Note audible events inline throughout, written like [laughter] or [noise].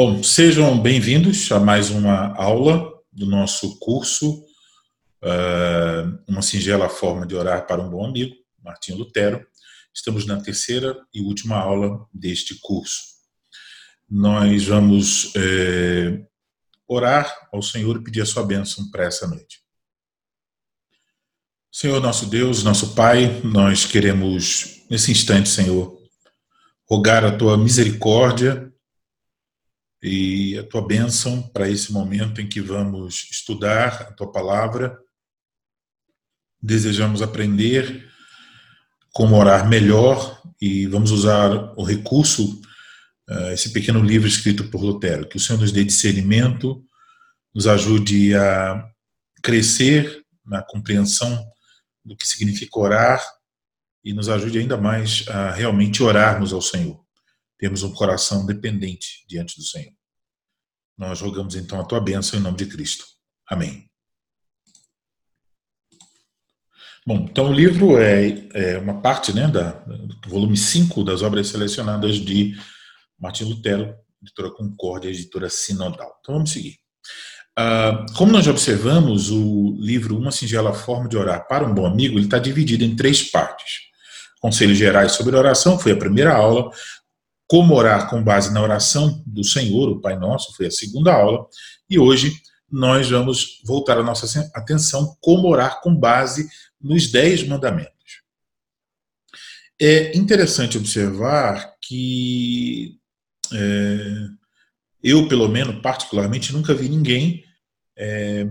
Bom, sejam bem-vindos a mais uma aula do nosso curso uh, Uma Singela Forma de Orar para um Bom Amigo, Martinho Lutero. Estamos na terceira e última aula deste curso. Nós vamos eh, orar ao Senhor e pedir a sua bênção para essa noite. Senhor nosso Deus, nosso Pai, nós queremos, nesse instante, Senhor, rogar a tua misericórdia e a tua bênção para esse momento em que vamos estudar a tua palavra. Desejamos aprender como orar melhor e vamos usar o recurso, eh, esse pequeno livro escrito por Lutero. Que o Senhor nos dê discernimento, nos ajude a crescer na compreensão do que significa orar e nos ajude ainda mais a realmente orarmos ao Senhor. Temos um coração dependente diante do Senhor. Nós rogamos então a tua bênção em nome de Cristo. Amém. Bom, então o livro é, é uma parte né, da, do volume 5 das obras selecionadas de Martin Lutero, editora Concórdia, editora Sinodal. Então vamos seguir. Uh, como nós já observamos, o livro Uma Singela Forma de Orar para um Bom Amigo ele está dividido em três partes. Conselhos Gerais sobre Oração foi a primeira aula. Como orar com base na oração do Senhor, o Pai Nosso, foi a segunda aula. E hoje nós vamos voltar a nossa atenção como orar com base nos Dez Mandamentos. É interessante observar que é, eu, pelo menos, particularmente, nunca vi ninguém é,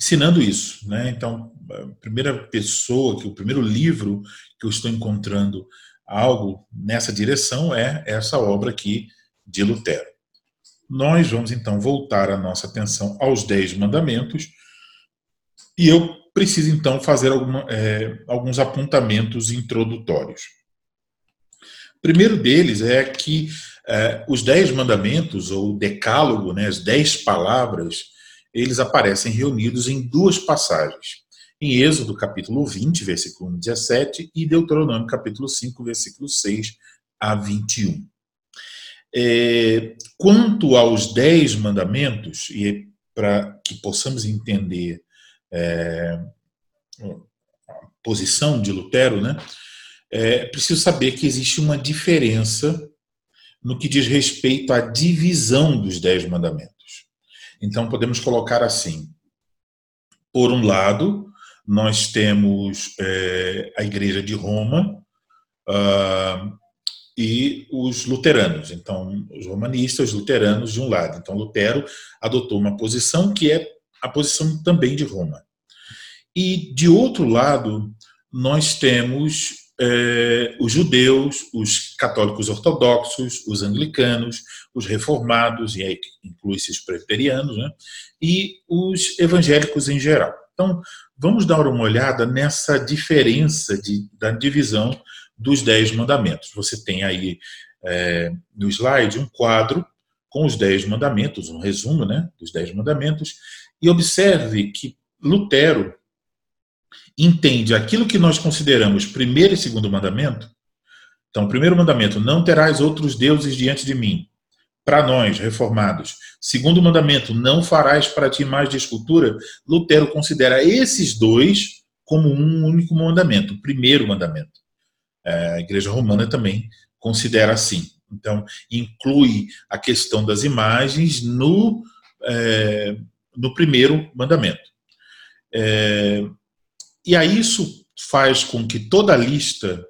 ensinando isso. Né? Então, a primeira pessoa, que o primeiro livro que eu estou encontrando algo nessa direção é essa obra aqui de Lutero. Nós vamos então voltar a nossa atenção aos Dez Mandamentos e eu preciso então fazer alguma, é, alguns apontamentos introdutórios. O primeiro deles é que é, os Dez Mandamentos, ou Decálogo, né, as Dez Palavras, eles aparecem reunidos em duas passagens em Êxodo capítulo 20, versículo 17, e Deuteronômio capítulo 5, versículo 6 a 21. É, quanto aos dez mandamentos, e para que possamos entender é, a posição de Lutero, né, é preciso saber que existe uma diferença no que diz respeito à divisão dos dez mandamentos. Então, podemos colocar assim: por um lado, nós temos é, a Igreja de Roma uh, e os luteranos. Então, os romanistas, os luteranos de um lado. Então, Lutero adotou uma posição que é a posição também de Roma. E, de outro lado, nós temos é, os judeus, os católicos ortodoxos, os anglicanos, os reformados, e aí inclui-se os presbiterianos, né, e os evangélicos em geral. Então, vamos dar uma olhada nessa diferença de, da divisão dos Dez Mandamentos. Você tem aí é, no slide um quadro com os Dez Mandamentos, um resumo né, dos Dez Mandamentos, e observe que Lutero entende aquilo que nós consideramos primeiro e segundo mandamento. Então, primeiro mandamento: não terás outros deuses diante de mim para nós, reformados. Segundo mandamento, não farás para ti mais de escultura. Lutero considera esses dois como um único mandamento, o primeiro mandamento. É, a Igreja Romana também considera assim. Então, inclui a questão das imagens no, é, no primeiro mandamento. É, e aí isso faz com que toda a lista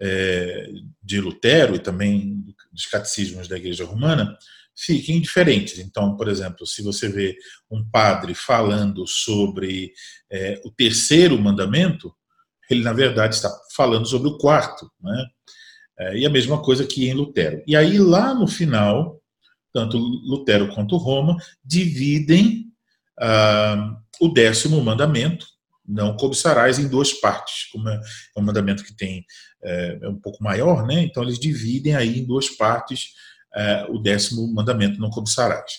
é, de Lutero e também dos catecismos da Igreja Romana fiquem diferentes. Então, por exemplo, se você vê um padre falando sobre é, o terceiro mandamento, ele na verdade está falando sobre o quarto, né? É, e a mesma coisa que em Lutero. E aí lá no final, tanto Lutero quanto Roma dividem ah, o décimo mandamento, não cobiçarás em duas partes, como é, é um mandamento que tem é, é, um pouco maior, né? Então eles dividem aí em duas partes é, o décimo mandamento, não cobiçarás.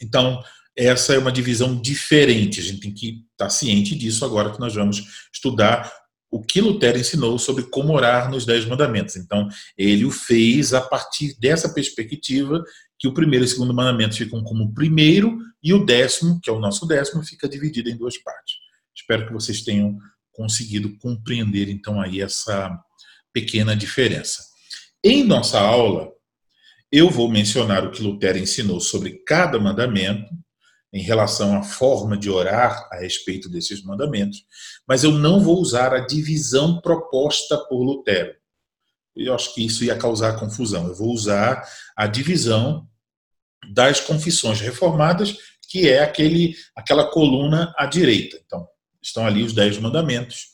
Então essa é uma divisão diferente. A gente tem que estar ciente disso agora que nós vamos estudar o que Lutero ensinou sobre como orar nos Dez Mandamentos. Então, ele o fez a partir dessa perspectiva que o primeiro e o segundo mandamentos ficam como o primeiro e o décimo, que é o nosso décimo, fica dividido em duas partes. Espero que vocês tenham conseguido compreender então aí essa pequena diferença. Em nossa aula, eu vou mencionar o que Lutero ensinou sobre cada mandamento em relação à forma de orar a respeito desses mandamentos, mas eu não vou usar a divisão proposta por Lutero. Eu acho que isso ia causar confusão. Eu vou usar a divisão das confissões reformadas, que é aquele, aquela coluna à direita. Então, estão ali os dez mandamentos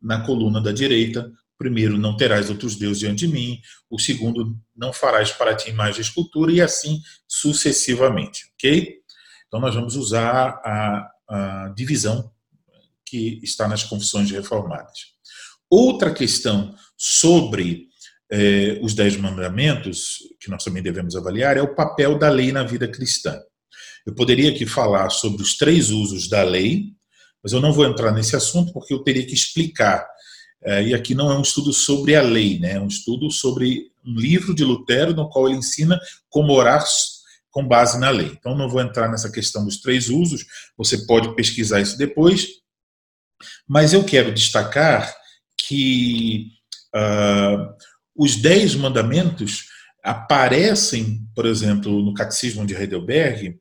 na coluna da direita. Primeiro, não terás outros deuses diante de mim. O segundo, não farás para ti mais de escultura, e assim sucessivamente. Ok? Então, nós vamos usar a, a divisão que está nas confissões reformadas. Outra questão sobre eh, os Dez Mandamentos, que nós também devemos avaliar, é o papel da lei na vida cristã. Eu poderia aqui falar sobre os três usos da lei, mas eu não vou entrar nesse assunto porque eu teria que explicar. Eh, e aqui não é um estudo sobre a lei, né? é um estudo sobre um livro de Lutero no qual ele ensina como orar com base na lei. Então, não vou entrar nessa questão dos três usos, você pode pesquisar isso depois, mas eu quero destacar que uh, os dez mandamentos aparecem, por exemplo, no Catecismo de Heidelberg,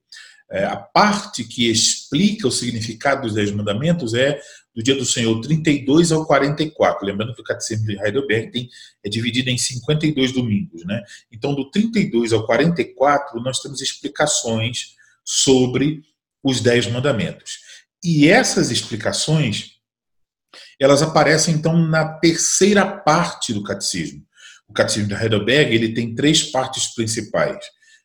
é, a parte que explica o significado dos Dez Mandamentos é do dia do Senhor 32 ao 44. Lembrando que o Catecismo de Heidelberg tem, é dividido em 52 domingos. Né? Então, do 32 ao 44, nós temos explicações sobre os Dez Mandamentos. E essas explicações, elas aparecem, então, na terceira parte do Catecismo. O Catecismo de Heidelberg ele tem três partes principais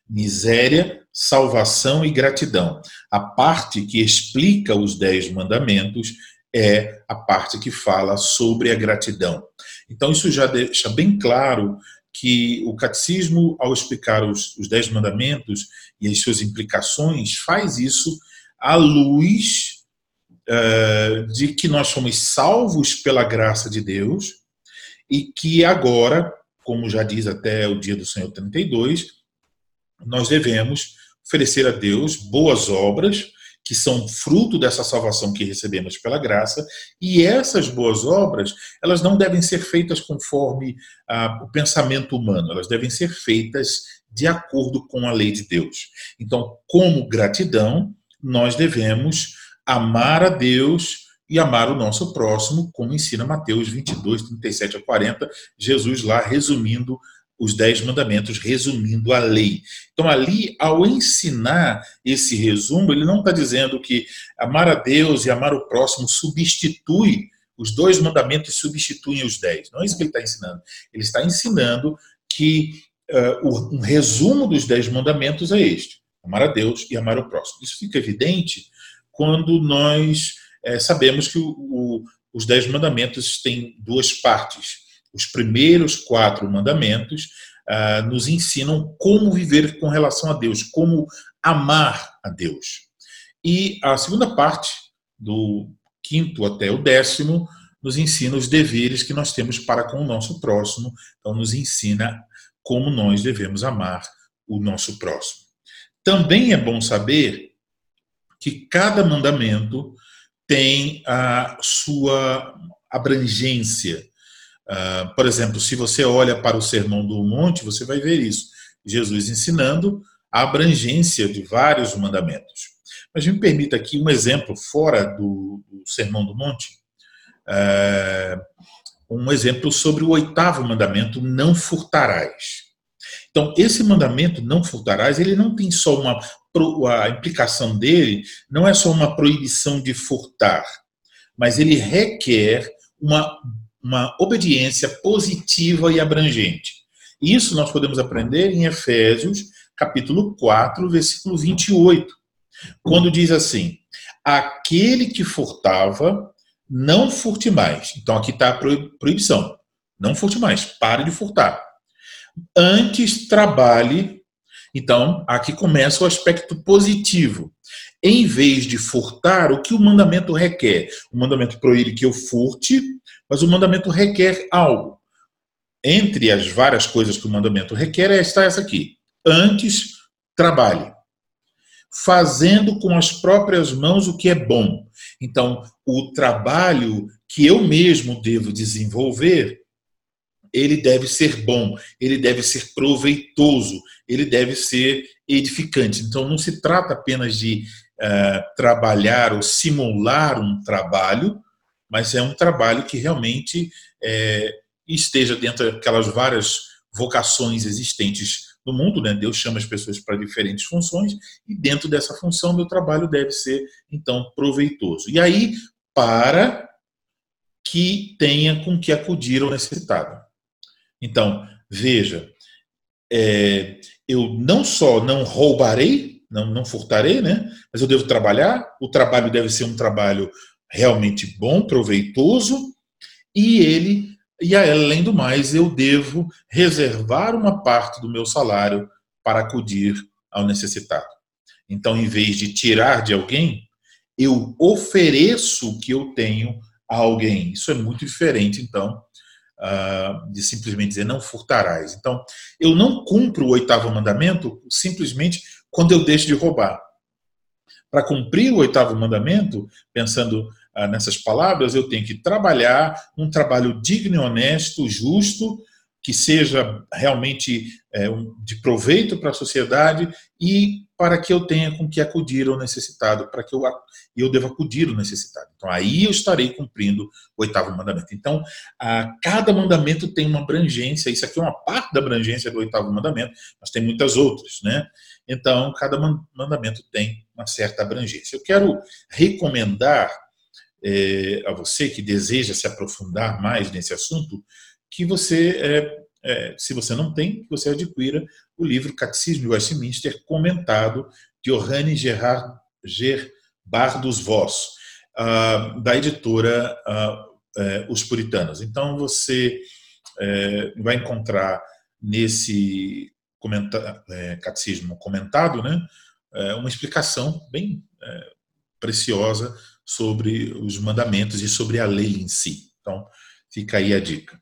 miséria, salvação e gratidão. A parte que explica os dez mandamentos é a parte que fala sobre a gratidão. Então, isso já deixa bem claro que o catecismo, ao explicar os, os dez mandamentos e as suas implicações, faz isso à luz uh, de que nós somos salvos pela graça de Deus e que agora, como já diz até o dia do Senhor 32, nós devemos oferecer a Deus boas obras que são fruto dessa salvação que recebemos pela graça, e essas boas obras, elas não devem ser feitas conforme ah, o pensamento humano, elas devem ser feitas de acordo com a lei de Deus. Então, como gratidão, nós devemos amar a Deus e amar o nosso próximo, como ensina Mateus 22, 37 a 40, Jesus lá resumindo os dez mandamentos, resumindo a lei. Então, ali, ao ensinar esse resumo, ele não está dizendo que amar a Deus e amar o próximo substitui, os dois mandamentos substituem os dez. Não é isso que ele está ensinando. Ele está ensinando que uh, um resumo dos dez mandamentos é este: amar a Deus e amar o próximo. Isso fica evidente quando nós é, sabemos que o, o, os dez mandamentos têm duas partes os primeiros quatro mandamentos uh, nos ensinam como viver com relação a Deus, como amar a Deus. E a segunda parte, do quinto até o décimo, nos ensina os deveres que nós temos para com o nosso próximo. Então, nos ensina como nós devemos amar o nosso próximo. Também é bom saber que cada mandamento tem a sua abrangência, Uh, por exemplo, se você olha para o Sermão do Monte, você vai ver isso. Jesus ensinando a abrangência de vários mandamentos. Mas me permita aqui um exemplo fora do, do Sermão do Monte. Uh, um exemplo sobre o oitavo mandamento, não furtarás. Então, esse mandamento, não furtarás, ele não tem só uma. A implicação dele não é só uma proibição de furtar, mas ele requer uma uma obediência positiva e abrangente. Isso nós podemos aprender em Efésios, capítulo 4, versículo 28, quando diz assim: Aquele que furtava, não furte mais. Então aqui está a proibição. Não furte mais, pare de furtar. Antes trabalhe. Então, aqui começa o aspecto positivo. Em vez de furtar, o que o mandamento requer? O mandamento proíbe que eu furte, Mas o mandamento requer algo. Entre as várias coisas que o mandamento requer, está essa aqui. Antes, trabalhe. Fazendo com as próprias mãos o que é bom. Então, o trabalho que eu mesmo devo desenvolver, ele deve ser bom, ele deve ser proveitoso, ele deve ser edificante. Então, não se trata apenas de uh, trabalhar ou simular um trabalho, mas é um trabalho que realmente é, esteja dentro daquelas várias vocações existentes no mundo, né? Deus chama as pessoas para diferentes funções e dentro dessa função meu trabalho deve ser então proveitoso. E aí para que tenha com que acudir ao necessitado. Então veja, é, eu não só não roubarei, não, não furtarei, né? Mas eu devo trabalhar. O trabalho deve ser um trabalho realmente bom, proveitoso e ele e além do mais, eu devo reservar uma parte do meu salário para acudir ao necessitado. Então, em vez de tirar de alguém, eu ofereço o que eu tenho a alguém. Isso é muito diferente, então, ah, de simplesmente dizer não furtarás. Então, eu não cumpro o oitavo mandamento simplesmente quando eu deixo de roubar. Para cumprir o oitavo mandamento, pensando ah, nessas palavras, eu tenho que trabalhar um trabalho digno, honesto, justo, que seja realmente é, de proveito para a sociedade e para que eu tenha com que acudir ao necessitado, para que eu, eu deva acudir ao necessitado. Então, aí eu estarei cumprindo o oitavo mandamento. Então, a, cada mandamento tem uma abrangência, isso aqui é uma parte da abrangência do oitavo mandamento, mas tem muitas outras, né? Então, cada mandamento tem uma certa abrangência. Eu quero recomendar é, a você que deseja se aprofundar mais nesse assunto, que você, é, é, se você não tem, que você adquira o livro Catecismo de Westminster comentado de Johannes Gerard, Gerard dos Vos, uh, da editora uh, Os Puritanos. Então você é, vai encontrar nesse comenta é, catecismo comentado, né, uma explicação bem preciosa sobre os mandamentos e sobre a lei em si. Então, fica aí a dica.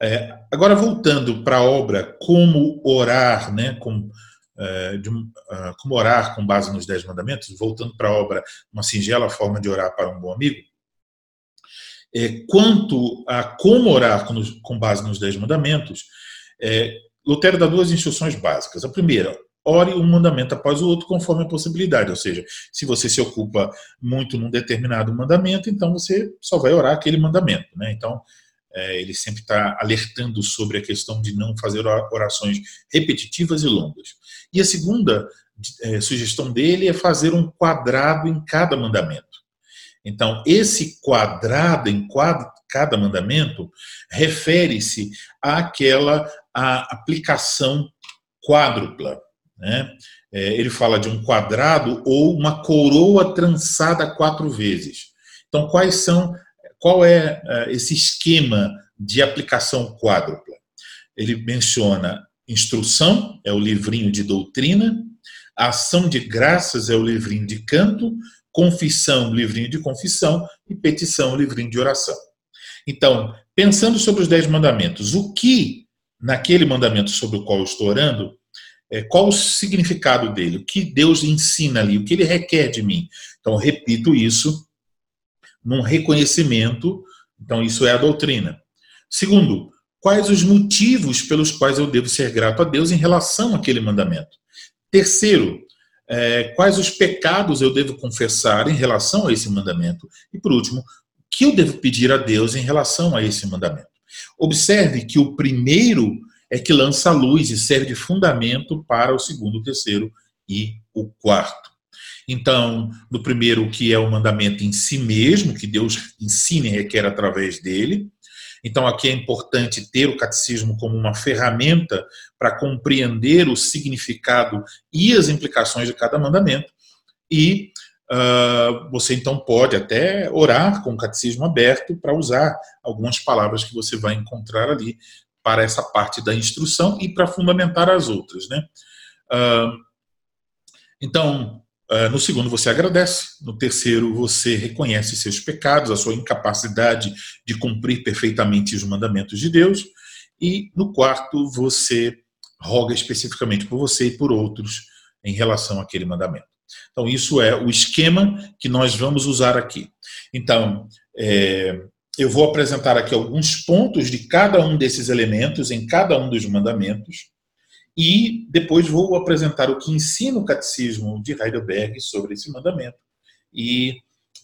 É, agora, voltando para a obra Como Orar, né, com, é, de, uh, como orar com base nos Dez Mandamentos, voltando para a obra Uma Singela Forma de Orar para um Bom Amigo, é, quanto a como orar com, com base nos Dez Mandamentos, é, Lutero dá duas instruções básicas. A primeira, ore um mandamento após o outro conforme a possibilidade. Ou seja, se você se ocupa muito num determinado mandamento, então você só vai orar aquele mandamento. Né? Então, é, ele sempre está alertando sobre a questão de não fazer orações repetitivas e longas. E a segunda é, sugestão dele é fazer um quadrado em cada mandamento. Então, esse quadrado em cada mandamento refere-se àquela à aplicação quádrupla. Né? É, ele fala de um quadrado ou uma coroa trançada quatro vezes. Então, quais são, qual é, é esse esquema de aplicação quádrupla? Ele menciona instrução, é o livrinho de doutrina, ação de graças é o livrinho de canto, confissão, livrinho de confissão e petição, livrinho de oração. Então, pensando sobre os dez mandamentos, o que naquele mandamento sobre o qual estou orando é, qual o significado dele, o que Deus ensina ali, o que ele requer de mim. Então, repito isso num reconhecimento, então isso é a doutrina. Segundo, quais os motivos pelos quais eu devo ser grato a Deus em relação àquele mandamento. Terceiro, é, quais os pecados eu devo confessar em relação a esse mandamento. E por último, o que eu devo pedir a Deus em relação a esse mandamento. Observe que o primeiro é que lança a luz e serve de fundamento para o segundo, o terceiro e o quarto. Então, no primeiro, que é o mandamento em si mesmo, que Deus ensina e requer através dele. Então, aqui é importante ter o catecismo como uma ferramenta para compreender o significado e as implicações de cada mandamento. E uh, você então pode até orar com o catecismo aberto para usar algumas palavras que você vai encontrar ali para essa parte da instrução e para fundamentar as outras. Né? então, Uh, no segundo, você agradece. No terceiro, você reconhece seus pecados, a sua incapacidade de cumprir perfeitamente os mandamentos de Deus. E no quarto, você roga especificamente por você e por outros em relação àquele mandamento. Então, isso é o esquema que nós vamos usar aqui. Então, é, eu vou apresentar aqui alguns pontos de cada um desses elementos em cada um dos mandamentos e depois vou apresentar o que ensina o catecismo de Heidelberg sobre esse mandamento e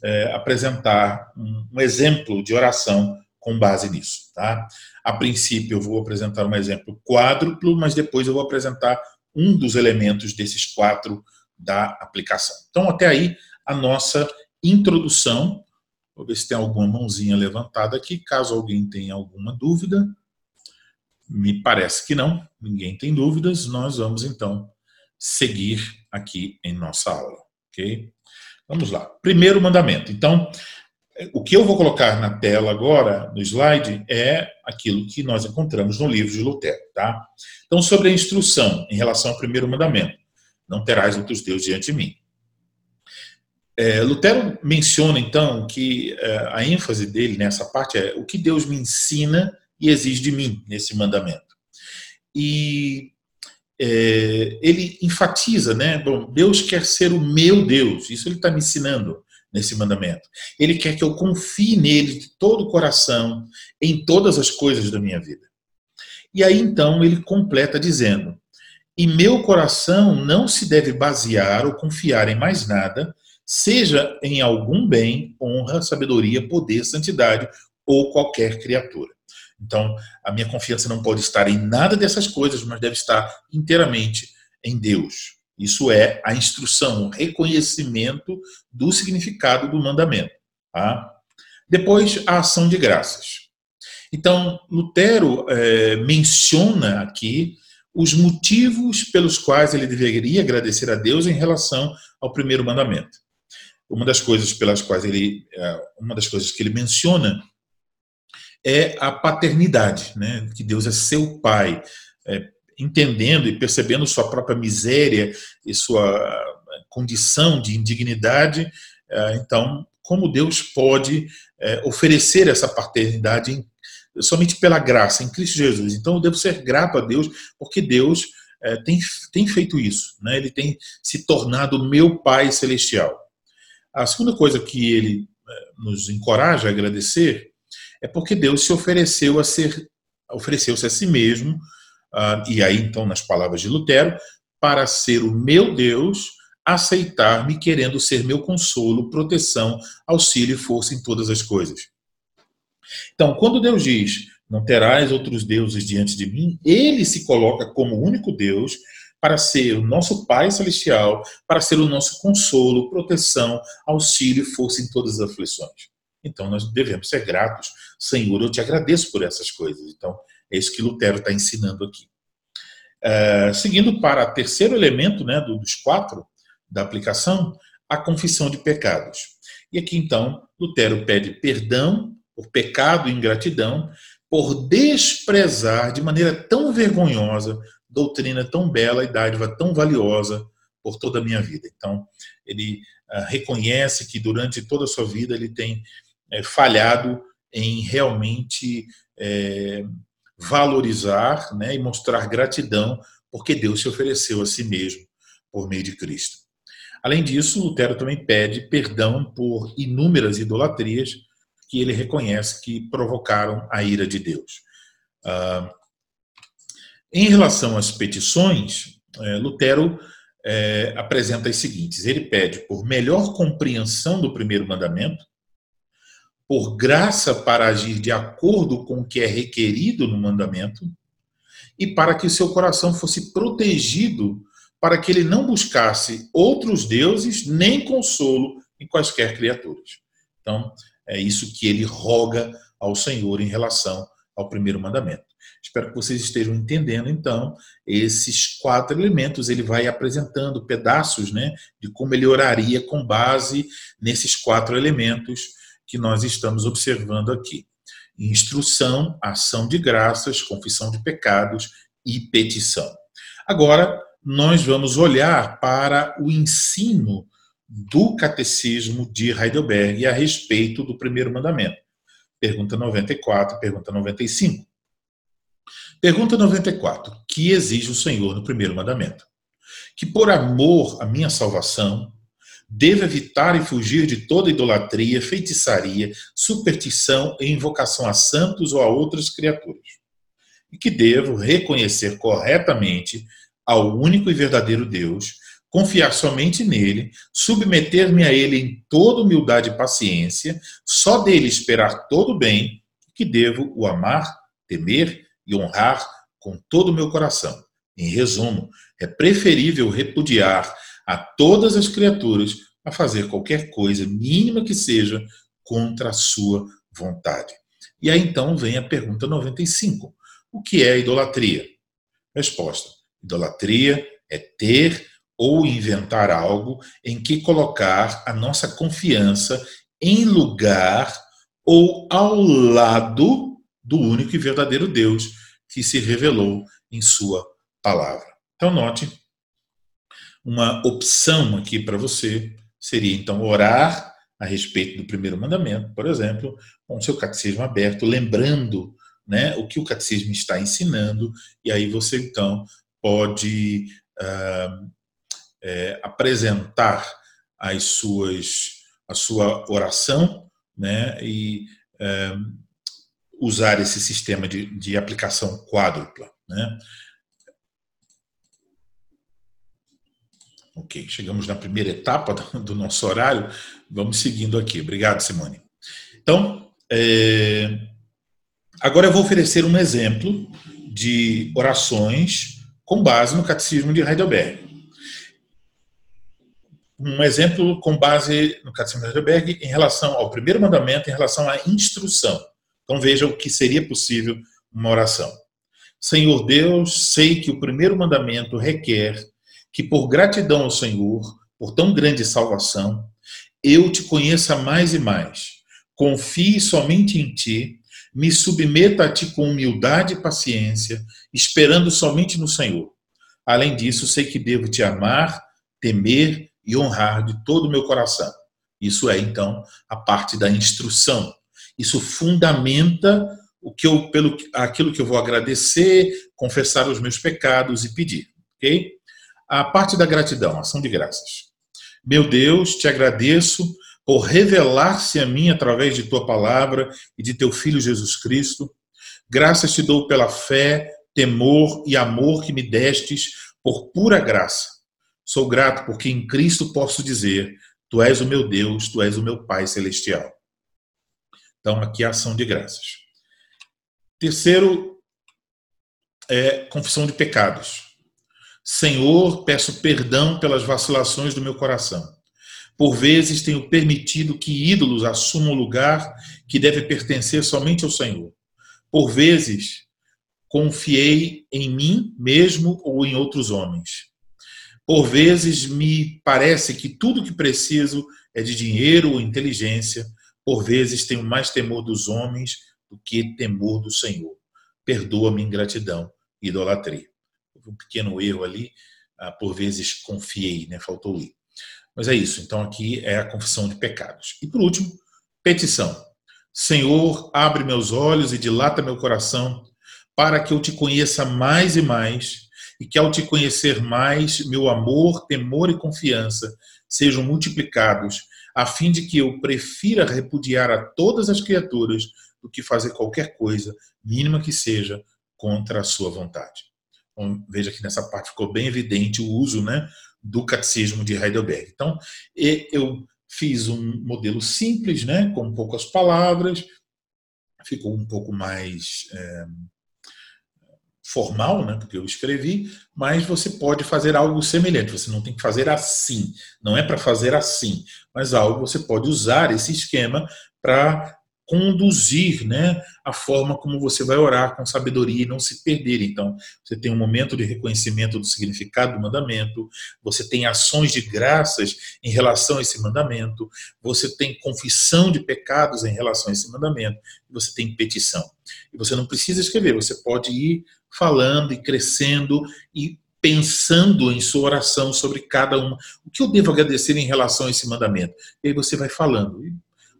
é, apresentar um, um, exemplo de oração com base nisso. Tá? A princípio, eu vou apresentar um exemplo quádruplo, mas depois eu vou apresentar um dos elementos desses quatro da aplicação. Então, até aí, a nossa introdução. Vou ver se tem alguma mãozinha levantada aqui. Caso alguém tenha alguma dúvida, me parece que não, ninguém tem dúvidas. Nós vamos então seguir aqui em nossa aula, ok? Vamos lá. Primeiro mandamento. Então, o que eu vou colocar na tela agora, no slide, é aquilo que nós encontramos no livro de Lutero, tá? Então, sobre a instrução em relação ao primeiro mandamento, não terás outros deuses diante de mim. É, Lutero menciona, então, que é, a ênfase dele nessa parte é o que Deus me ensina e exige de mim nesse mandamento. E é, ele enfatiza, né? Bom, Deus quer ser o meu Deus, isso ele está me ensinando nesse mandamento. Ele quer que eu confie nele de todo o coração, em todas as coisas da minha vida. E aí então ele completa dizendo: E meu coração não se deve basear ou confiar em mais nada, seja em algum bem, honra, sabedoria, poder, santidade ou qualquer criatura. Então, a minha confiança não pode estar em nada dessas coisas, mas deve estar inteiramente em Deus. Isso é a instrução, o reconhecimento do significado do mandamento. Tá? Depois, a ação de graças. Então, Lutero é, menciona aqui os motivos pelos quais ele deveria agradecer a Deus em relação ao primeiro mandamento. Uma das coisas pelas quais ele, é, uma das coisas que ele menciona é a paternidade, né? que Deus é seu pai, é, entendendo e percebendo sua própria miséria e sua condição de indignidade, é, então, como Deus pode é, oferecer essa paternidade em, somente pela graça em Cristo Jesus. Então, eu devo ser grato a Deus, porque Deus é, tem, tem feito isso, né? ele tem se tornado meu Pai Celestial. A segunda coisa que ele nos encoraja a agradecer é porque Deus se ofereceu a ser, ofereceu-se a si mesmo, uh, e aí então nas palavras de Lutero, para ser o meu Deus, aceitar-me querendo ser meu consolo, proteção, auxílio e força em todas as coisas. Então, quando Deus diz, não terás outros deuses diante de mim, ele se coloca como único Deus para ser o nosso Pai Celestial, para ser o nosso consolo, proteção, auxílio e força em todas as aflições. Então nós devemos ser gratos. Senhor, eu te agradeço por essas coisas. Então é isso que Lutero está ensinando aqui. É, seguindo para o terceiro elemento né, dos quatro da aplicação, a confissão de pecados. E aqui então Lutero pede perdão por pecado e ingratidão, por desprezar de maneira tão vergonhosa doutrina tão bela e dádiva tão valiosa por toda a minha vida. Então, ele uh, reconhece que durante toda a sua vida ele tem é, falhado em realmente é, valorizar né, e mostrar gratidão porque Deus se ofereceu a si mesmo por meio de Cristo. Além disso, Lutero também pede perdão por inúmeras idolatrias que ele reconhece que provocaram a ira de Deus. Ah, em relação às petições, é, Lutero é, apresenta as seguintes: ele pede por melhor compreensão do primeiro mandamento, por graça para agir de acordo com o que é requerido no mandamento e para que seu coração fosse protegido para que ele não buscasse outros deuses nem consolo em quaisquer criaturas. Então, é isso que ele roga ao Senhor em relação ao primeiro mandamento. Espero que vocês estejam entendendo, então, esses quatro elementos. Ele vai apresentando pedaços né, de como ele oraria com base nesses quatro elementos que nós estamos observando aqui. Instrução, ação de graças, confissão de pecados e petição. Agora, nós vamos olhar para o ensino do Catecismo de Heidelberg a respeito do primeiro mandamento. Pergunta 94, pergunta 95. Pergunta 94. Que exige o Senhor no primeiro mandamento? Que por amor à minha salvação, devo evitar e fugir de toda idolatria, feitiçaria, superstição e invocação a santos ou a outras criaturas. E que devo reconhecer corretamente ao único e verdadeiro Deus, confiar somente nele, submeter-me a ele em toda humildade e paciência, só dele esperar todo o bem, que devo o amar, temer e honrar com todo o meu coração. Em resumo, é preferível repudiar a todas as criaturas a fazer qualquer coisa, mínima que seja, contra a sua vontade. E aí então vem a pergunta 95. O que é idolatria? Resposta: idolatria é ter ou inventar algo em que colocar a nossa confiança em lugar ou ao lado do único e verdadeiro Deus que se revelou em Sua palavra. Então, note, uma opção aqui para você seria, então, orar a respeito do primeiro mandamento, por exemplo, com o seu catecismo aberto, lembrando né, o que o catecismo está ensinando, e aí você, então, pode uh, é, apresentar as suas, a sua oração né, e é, usar esse sistema de, de aplicação quádrupla. Né? Ok, chegamos na primeira etapa do nosso horário. Vamos seguindo aqui. Obrigado, Simone. Então, é, agora eu vou oferecer um exemplo de orações com base no Catecismo de Heidelberg. Um exemplo com base no Catecismo de Heidelberg em relação ao primeiro mandamento, em relação à instrução. Então veja o que seria possível uma oração. Senhor Deus, sei que o primeiro mandamento requer que, por gratidão ao Senhor, por tão grande salvação, eu te conheça mais e mais, confie somente em ti, me submeta a ti com humildade e paciência, esperando somente no Senhor. Além disso, sei que devo te amar, temer e honrar de todo o meu coração. Isso é, então, a parte da instrução isso fundamenta o que eu, pelo, aquilo que eu vou agradecer, confessar os meus pecados e pedir. Ok? A parte da gratidão, ação de graças. Meu Deus, te agradeço por revelar-se a mim através de tua palavra e de teu filho Jesus Cristo. Graças te dou pela fé, temor e amor que me destes por pura graça. Sou grato porque em Cristo posso dizer: Tu és o meu Deus, tu és o meu Pai celestial. Então, aqui a ação de graças. Terceiro, é confissão de pecados. Senhor, peço perdão pelas vacilações do meu coração. Por vezes tenho permitido que ídolos assumam o lugar que deve pertencer somente ao Senhor. Por vezes confiei em mim mesmo ou em outros homens. Por vezes me parece que tudo que preciso é de dinheiro ou inteligência, por vezes tenho mais temor dos homens do que temor do Senhor. Perdoa-me ingratidão e idolatria. Houve um pequeno erro ali, ah, por vezes confiei, né? faltou ir. Mas é isso, então aqui é a confissão de pecados. E por último, petição. Senhor, abre meus olhos e dilata meu coração para que eu te conheça mais e mais e que ao te conhecer mais, meu amor, temor e confiança sejam multiplicados a fim de que eu prefira repudiar a todas as criaturas do que fazer qualquer coisa, mínima que seja, contra a sua vontade. Então, veja que nessa parte ficou bem evidente o uso né, do catecismo de Heidelberg. Então, eu fiz um modelo simples, né, com poucas palavras, ficou um pouco mais. É, formal, né, porque eu escrevi, mas você pode fazer algo semelhante. Você não tem que fazer assim, não é para fazer assim, mas algo você pode usar esse esquema para conduzir né, a forma como você vai orar com sabedoria e não se perder. Então, você tem um momento de reconhecimento do significado do mandamento, você tem ações de graças em relação a esse mandamento, você tem confissão de pecados em relação a esse mandamento, você tem petição. E você não precisa escrever, você pode ir falando e crescendo e pensando em sua oração sobre cada uma. O que eu devo agradecer em relação a esse mandamento? E aí você vai falando. E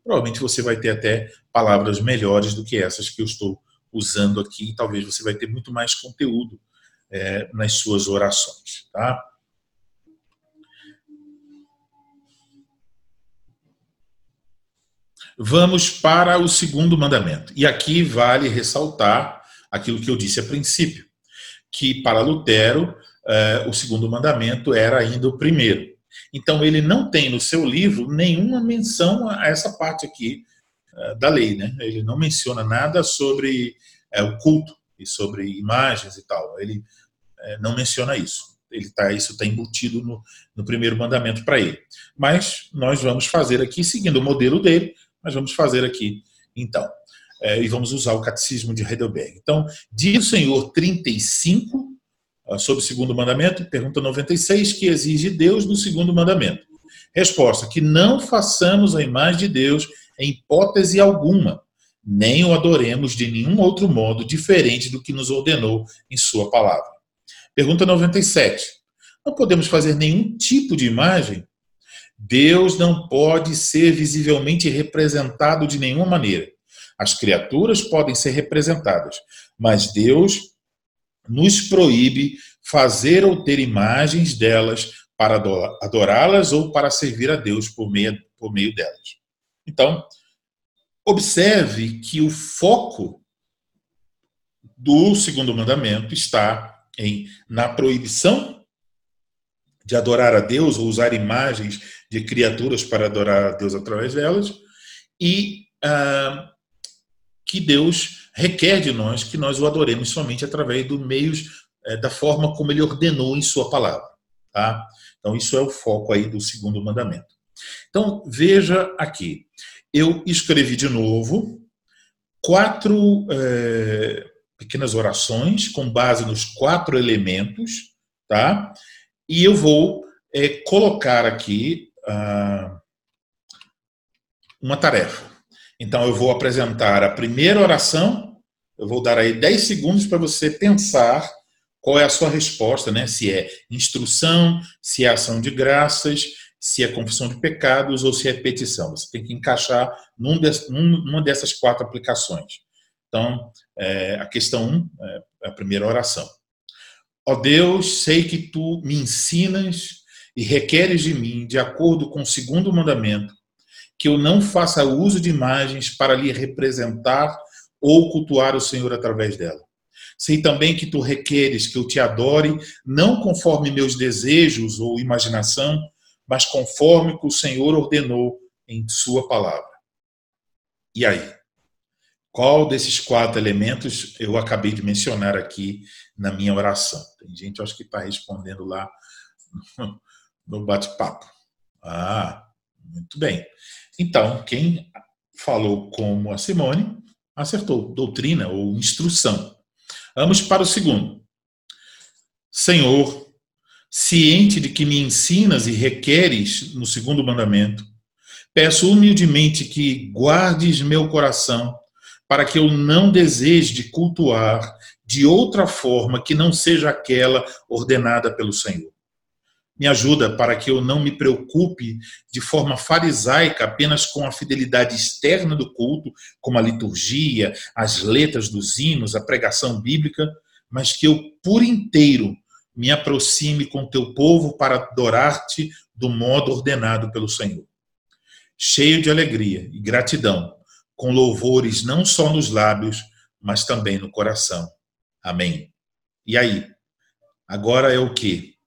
provavelmente você vai ter até palavras melhores do que essas que eu estou usando aqui. Talvez você vai ter muito mais conteúdo é, nas suas orações. Tá? Vamos para o segundo mandamento. E aqui vale ressaltar aquilo que eu disse a princípio, que para Lutero eh, o segundo mandamento era ainda o primeiro. Então ele não tem no seu livro nenhuma menção a essa parte aqui eh, da lei, né? Ele não menciona nada sobre eh, o culto e sobre imagens e tal. Ele não menciona isso. Ele tá, isso está embutido no, no primeiro mandamento para ele. Mas nós vamos fazer aqui, seguindo o modelo dele, mas vamos fazer aqui, então. É, e vamos usar o Catecismo de Heidelberg. Então, diz o Senhor 35, ah, sobre o segundo mandamento, pergunta 96, que exige Deus do segundo mandamento. Resposta: que não façamos a imagem de Deus em hipótese alguma, nem o adoremos de nenhum outro modo diferente do que nos ordenou em Sua palavra. Pergunta 97. Não podemos fazer nenhum tipo de imagem Deus não pode ser visivelmente representado de nenhuma maneira. As criaturas podem ser representadas, mas Deus nos proíbe fazer ou ter imagens delas para adorá-las ou para servir a Deus por meio, por meio delas. Então, observe que o foco do segundo mandamento está em na proibição de adorar a Deus ou usar imagens de criaturas para adorar a Deus através delas e ah, que Deus requer de nós que nós o adoremos somente através do meios eh, da forma como ele ordenou em sua palavra, tá? Então isso é o foco aí do segundo mandamento. Então veja aqui, eu escrevi de novo quatro é, pequenas orações com base nos quatro elementos, tá? E eu vou é, colocar aqui ah, uma tarefa. Então, eu vou apresentar a primeira oração, eu vou dar aí 10 segundos para você pensar qual é a sua resposta, né? Se é instrução, se é ação de graças, se é confissão de pecados ou se é petição. Você tem que encaixar num de, numa dessas quatro aplicações. Então, é, a questão 1 um, é a primeira oração. Ó Deus, sei que tu me ensinas e requeres de mim, de acordo com o segundo mandamento, que eu não faça uso de imagens para lhe representar ou cultuar o Senhor através dela. Sei também que tu requeres que eu te adore, não conforme meus desejos ou imaginação, mas conforme que o Senhor ordenou em Sua palavra. E aí? Qual desses quatro elementos eu acabei de mencionar aqui na minha oração? Tem gente, acho que está respondendo lá [laughs] no bate-papo. Ah, muito bem. Então, quem falou como a Simone acertou. Doutrina ou instrução. Vamos para o segundo. Senhor, ciente de que me ensinas e requeres no segundo mandamento, peço humildemente que guardes meu coração para que eu não deseje de cultuar de outra forma que não seja aquela ordenada pelo Senhor. Me ajuda para que eu não me preocupe de forma farisaica apenas com a fidelidade externa do culto, como a liturgia, as letras dos hinos, a pregação bíblica, mas que eu por inteiro me aproxime com teu povo para adorar-te do modo ordenado pelo Senhor. Cheio de alegria e gratidão, com louvores não só nos lábios, mas também no coração. Amém. E aí? Agora é o que?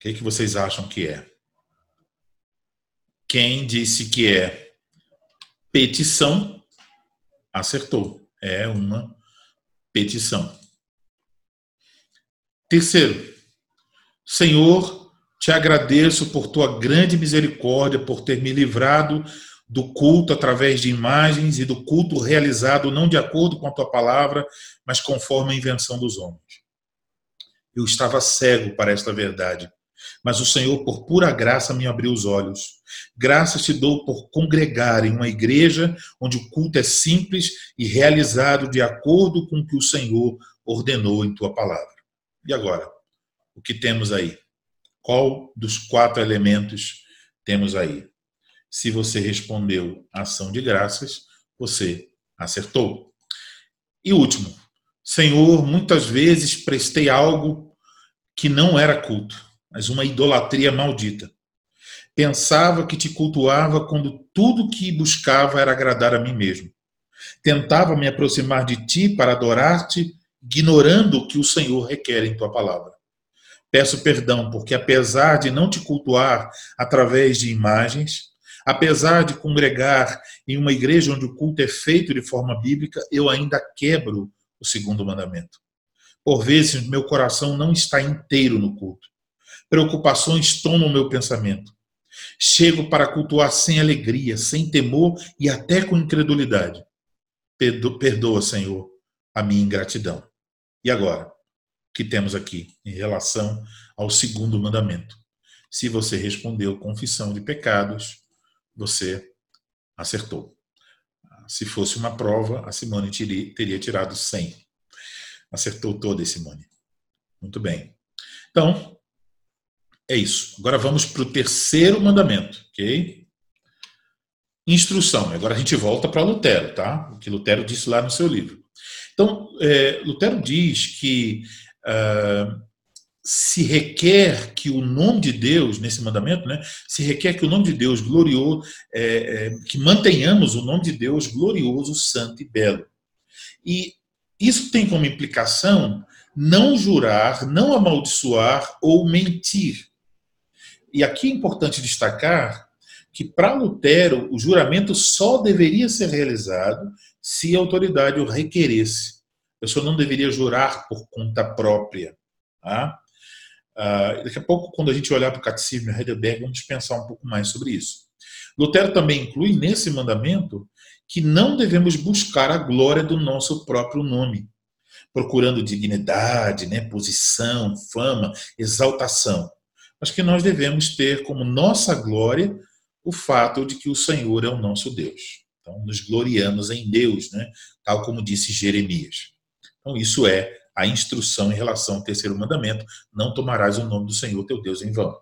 O que, que vocês acham que é? Quem disse que é petição, acertou. É uma petição. Terceiro, Senhor, te agradeço por tua grande misericórdia, por ter me livrado do culto através de imagens e do culto realizado não de acordo com a tua palavra, mas conforme a invenção dos homens. Eu estava cego para esta verdade, mas o Senhor, por pura graça, me abriu os olhos. Graças te dou por congregar em uma igreja onde o culto é simples e realizado de acordo com o que o Senhor ordenou em tua palavra. E agora? O que temos aí? Qual dos quatro elementos temos aí? Se você respondeu ação de graças, você acertou. E último, Senhor, muitas vezes prestei algo que não era culto, mas uma idolatria maldita. Pensava que te cultuava quando tudo que buscava era agradar a mim mesmo. Tentava me aproximar de ti para adorar-te, ignorando o que o Senhor requer em tua palavra. Peço perdão, porque apesar de não te cultuar através de imagens, apesar de congregar em uma igreja onde o culto é feito de forma bíblica, eu ainda quebro o segundo mandamento. Por vezes, meu coração não está inteiro no culto. Preocupações tomam meu pensamento. Chego para cultuar sem alegria, sem temor e até com incredulidade. Perdoa, Senhor, a minha ingratidão. E agora, o que temos aqui em relação ao segundo mandamento? Se você respondeu confissão de pecados, você acertou. Se fosse uma prova, a Simone teria tirado 100. Acertou toda, Simone. Muito bem. Então, é isso. Agora vamos para o terceiro mandamento, ok? Instrução. Agora a gente volta para Lutero, tá? O que Lutero disse lá no seu livro. Então, é, Lutero diz que uh, se requer que o nome de Deus, nesse mandamento, né, se requer que o nome de Deus glorioso, é, é, que mantenhamos o nome de Deus glorioso, santo e belo. E isso tem como implicação não jurar, não amaldiçoar ou mentir. E aqui é importante destacar que para Lutero o juramento só deveria ser realizado se a autoridade o requeresse. A pessoa não deveria jurar por conta própria. Tá? Uh, daqui a pouco, quando a gente olhar para o Catecismo de Heidelberg, vamos pensar um pouco mais sobre isso. Lutero também inclui nesse mandamento que não devemos buscar a glória do nosso próprio nome, procurando dignidade, né, posição, fama, exaltação mas que nós devemos ter como nossa glória o fato de que o Senhor é o nosso Deus. Então, nos gloriamos em Deus, né? tal como disse Jeremias. Então, isso é a instrução em relação ao terceiro mandamento: não tomarás o nome do Senhor teu Deus em vão.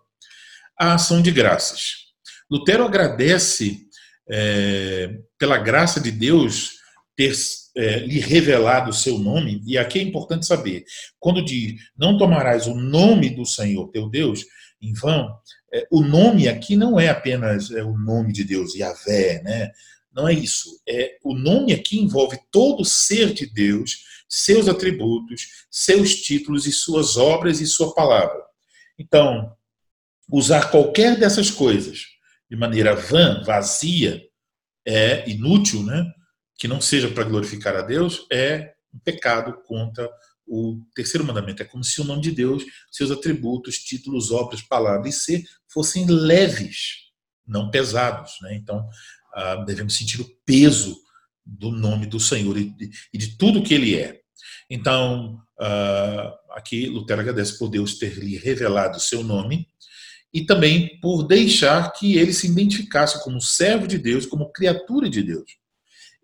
A ação de graças. Lutero agradece é, pela graça de Deus ter é, lhe revelado o seu nome, e aqui é importante saber: quando diz não tomarás o nome do Senhor teu Deus, em vão, é, o nome aqui não é apenas é, o nome de Deus, Yahvé, né? Não é isso. É, o nome aqui envolve todo o ser de Deus, seus atributos, seus títulos e suas obras e sua palavra. Então, usar qualquer dessas coisas de maneira vã, vazia, é inútil, né? Que não seja para glorificar a Deus, é um pecado contra o terceiro mandamento. É como se o nome de Deus, seus atributos, títulos, obras, palavras e ser fossem leves, não pesados. Né? Então, ah, devemos sentir o peso do nome do Senhor e de, e de tudo que Ele é. Então, ah, aqui Lutero agradece por Deus ter lhe revelado o seu nome e também por deixar que ele se identificasse como servo de Deus, como criatura de Deus.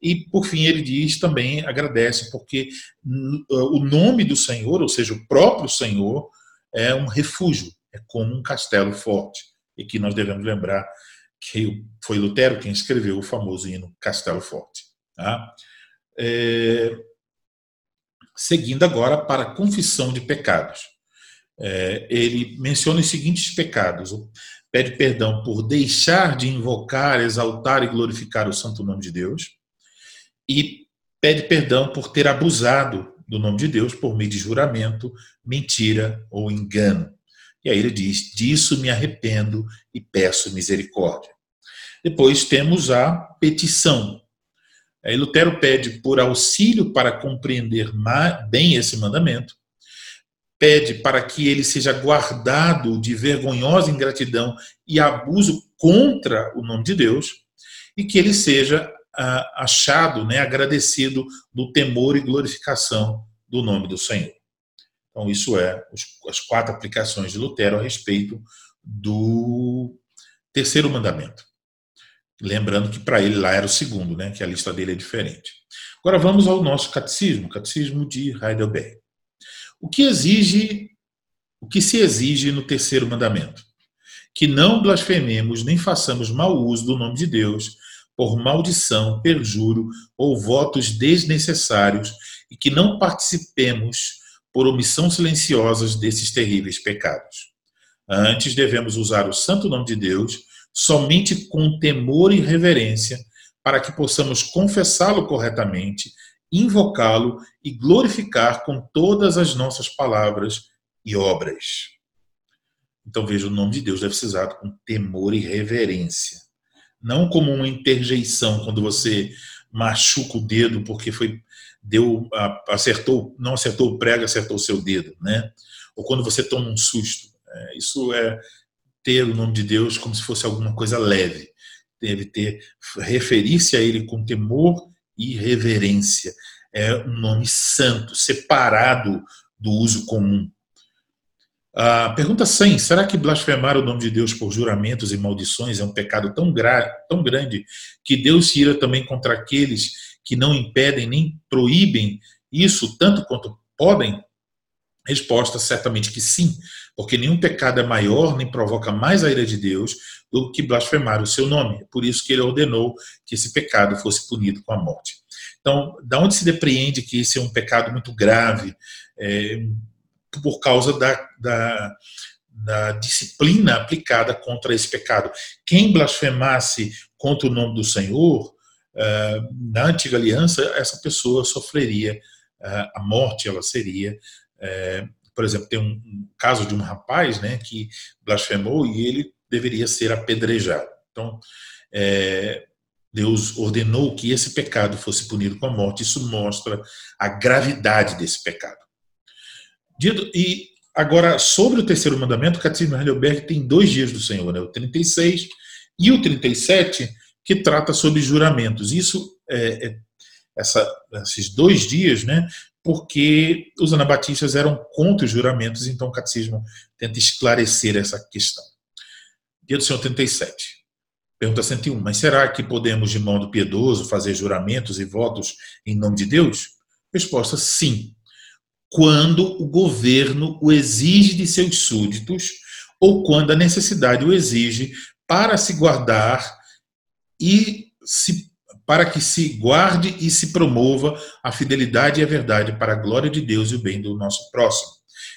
E, por fim, ele diz também, agradece, porque o nome do Senhor, ou seja, o próprio Senhor, é um refúgio, é como um castelo forte. E que nós devemos lembrar que foi Lutero quem escreveu o famoso hino Castelo Forte. Tá? É... Seguindo agora para a confissão de pecados. É, ele menciona os seguintes pecados: pede perdão por deixar de invocar, exaltar e glorificar o santo nome de Deus, e pede perdão por ter abusado do nome de Deus por meio de juramento, mentira ou engano. E aí ele diz: Disso me arrependo e peço misericórdia. Depois temos a petição. Aí Lutero pede por auxílio para compreender bem esse mandamento, pede para que ele seja guardado de vergonhosa ingratidão e abuso contra o nome de Deus, e que ele seja achado, né, agradecido do temor e glorificação do nome do Senhor. Então, isso é as quatro aplicações de Lutero a respeito do terceiro mandamento. Lembrando que para ele lá era o segundo, né, que a lista dele é diferente. Agora vamos ao nosso catecismo, catecismo de Heidelberg. O que exige o que se exige no terceiro mandamento: que não blasfememos nem façamos mau uso do nome de Deus por maldição, perjuro ou votos desnecessários e que não participemos por omissão silenciosas desses terríveis pecados. Antes devemos usar o santo nome de Deus somente com temor e reverência, para que possamos confessá-lo corretamente, invocá-lo e glorificar com todas as nossas palavras e obras. Então veja, o nome de Deus deve ser usado com temor e reverência. Não como uma interjeição, quando você machuca o dedo porque foi deu acertou não acertou o prego acertou o seu dedo né ou quando você toma um susto é, isso é ter o nome de Deus como se fosse alguma coisa leve. Deve ter referir-se a ele com temor e reverência. É um nome santo, separado do uso comum. A pergunta 100: será que blasfemar o nome de Deus por juramentos e maldições é um pecado tão, gra tão grande que Deus se ira também contra aqueles que não impedem nem proíbem isso tanto quanto podem? Resposta: certamente que sim, porque nenhum pecado é maior nem provoca mais a ira de Deus do que blasfemar o seu nome. Por isso que ele ordenou que esse pecado fosse punido com a morte. Então, da onde se depreende que esse é um pecado muito grave, é, por causa da, da, da disciplina aplicada contra esse pecado. Quem blasfemasse contra o nome do Senhor, uh, na antiga aliança, essa pessoa sofreria uh, a morte, ela seria é, por exemplo, tem um, caso de um rapaz né, que blasfemou e ele deveria ser apedrejado. Então, é, Deus ordenou que esse pecado fosse punido com a morte. Isso mostra a gravidade desse pecado. E agora, sobre o terceiro mandamento, o Catecismo Heidelberg tem dois dias do Senhor, né, o 36 e o 37, que trata sobre juramentos. Isso é, é essa, esses dois dias, né, porque os anabatistas eram contra os juramentos, então o catecismo tenta esclarecer essa questão. Dia do Senhor 37. Pergunta 101. Mas será que podemos, de modo piedoso, fazer juramentos e votos em nome de Deus? Resposta: sim. Quando o governo o exige de seus súditos ou quando a necessidade o exige para se guardar e se para que se guarde e se promova a fidelidade e a verdade para a glória de Deus e o bem do nosso próximo.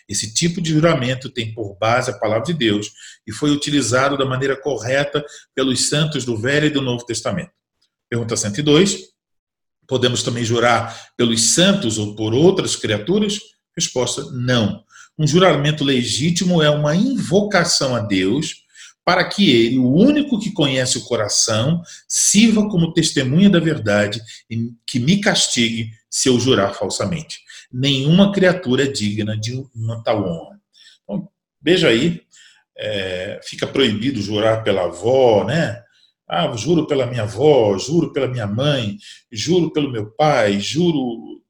Esse tipo de juramento tem por base a palavra de Deus e foi utilizado da maneira correta pelos santos do Velho e do Novo Testamento. Pergunta 102. Podemos também jurar pelos santos ou por outras criaturas? Resposta: não. Um juramento legítimo é uma invocação a Deus para que ele, o único que conhece o coração, sirva como testemunha da verdade e que me castigue se eu jurar falsamente. Nenhuma criatura é digna de uma tal honra. Então, veja aí, é, fica proibido jurar pela avó, né? Ah, juro pela minha avó, juro pela minha mãe, juro pelo meu pai, juro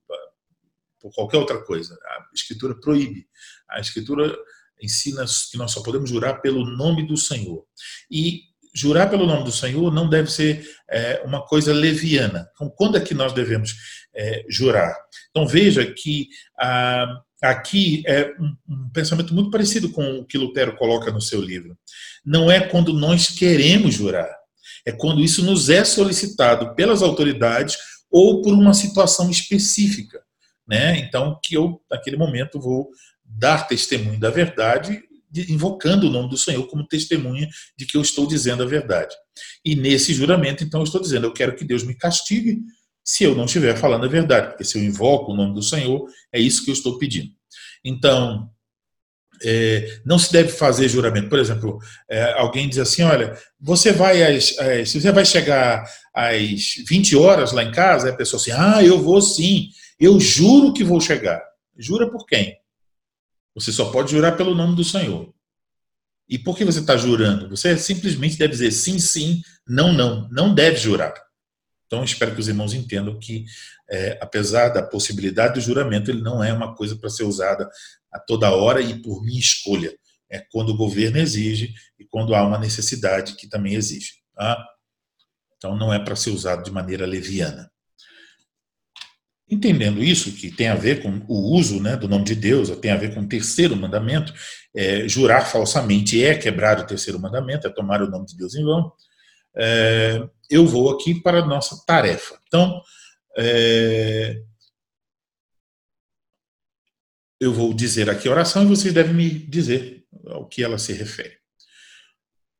por qualquer outra coisa. A escritura proíbe. A escritura ensina que nós só podemos jurar pelo nome do Senhor. E jurar pelo nome do Senhor não deve ser é, uma coisa leviana. Então, quando é que nós devemos é, jurar? Então, veja que ah, aqui é um, um, pensamento muito parecido com o que Lutero coloca no seu livro. Não é quando nós queremos jurar, é quando isso nos é solicitado pelas autoridades ou por uma situação específica. Né? Então, que eu, naquele momento, vou dar testemunho da verdade, invocando o nome do Senhor como testemunha de que eu estou dizendo a verdade. E nesse juramento, então, eu estou dizendo: eu quero que Deus me castigue se eu não estiver falando a verdade, porque se eu invoco o nome do Senhor, é isso que eu estou pedindo. Então, é, não se deve fazer juramento. Por exemplo, é, alguém diz assim: olha, você vai às, às, você vai chegar às 20 horas lá em casa, a pessoa assim, ah, eu vou sim, eu juro que vou chegar. Jura por quem? Você só pode jurar pelo nome do Senhor. E por que você está jurando? Você simplesmente deve dizer sim, sim, não, não. Não deve jurar. Então, espero que os irmãos entendam que, é, apesar da possibilidade do juramento, ele não é uma coisa para ser usada a toda hora e por minha escolha. É quando o governo exige e quando há uma necessidade que também exige. Tá? Então, não é para ser usado de maneira leviana. Entendendo isso, que tem a ver com o uso né, do nome de Deus, tem a ver com o terceiro mandamento, é, jurar falsamente é quebrar o terceiro mandamento, é tomar o nome de Deus em vão, é, eu vou aqui para a nossa tarefa. Então, é, eu vou dizer aqui a oração e vocês devem me dizer ao que ela se refere.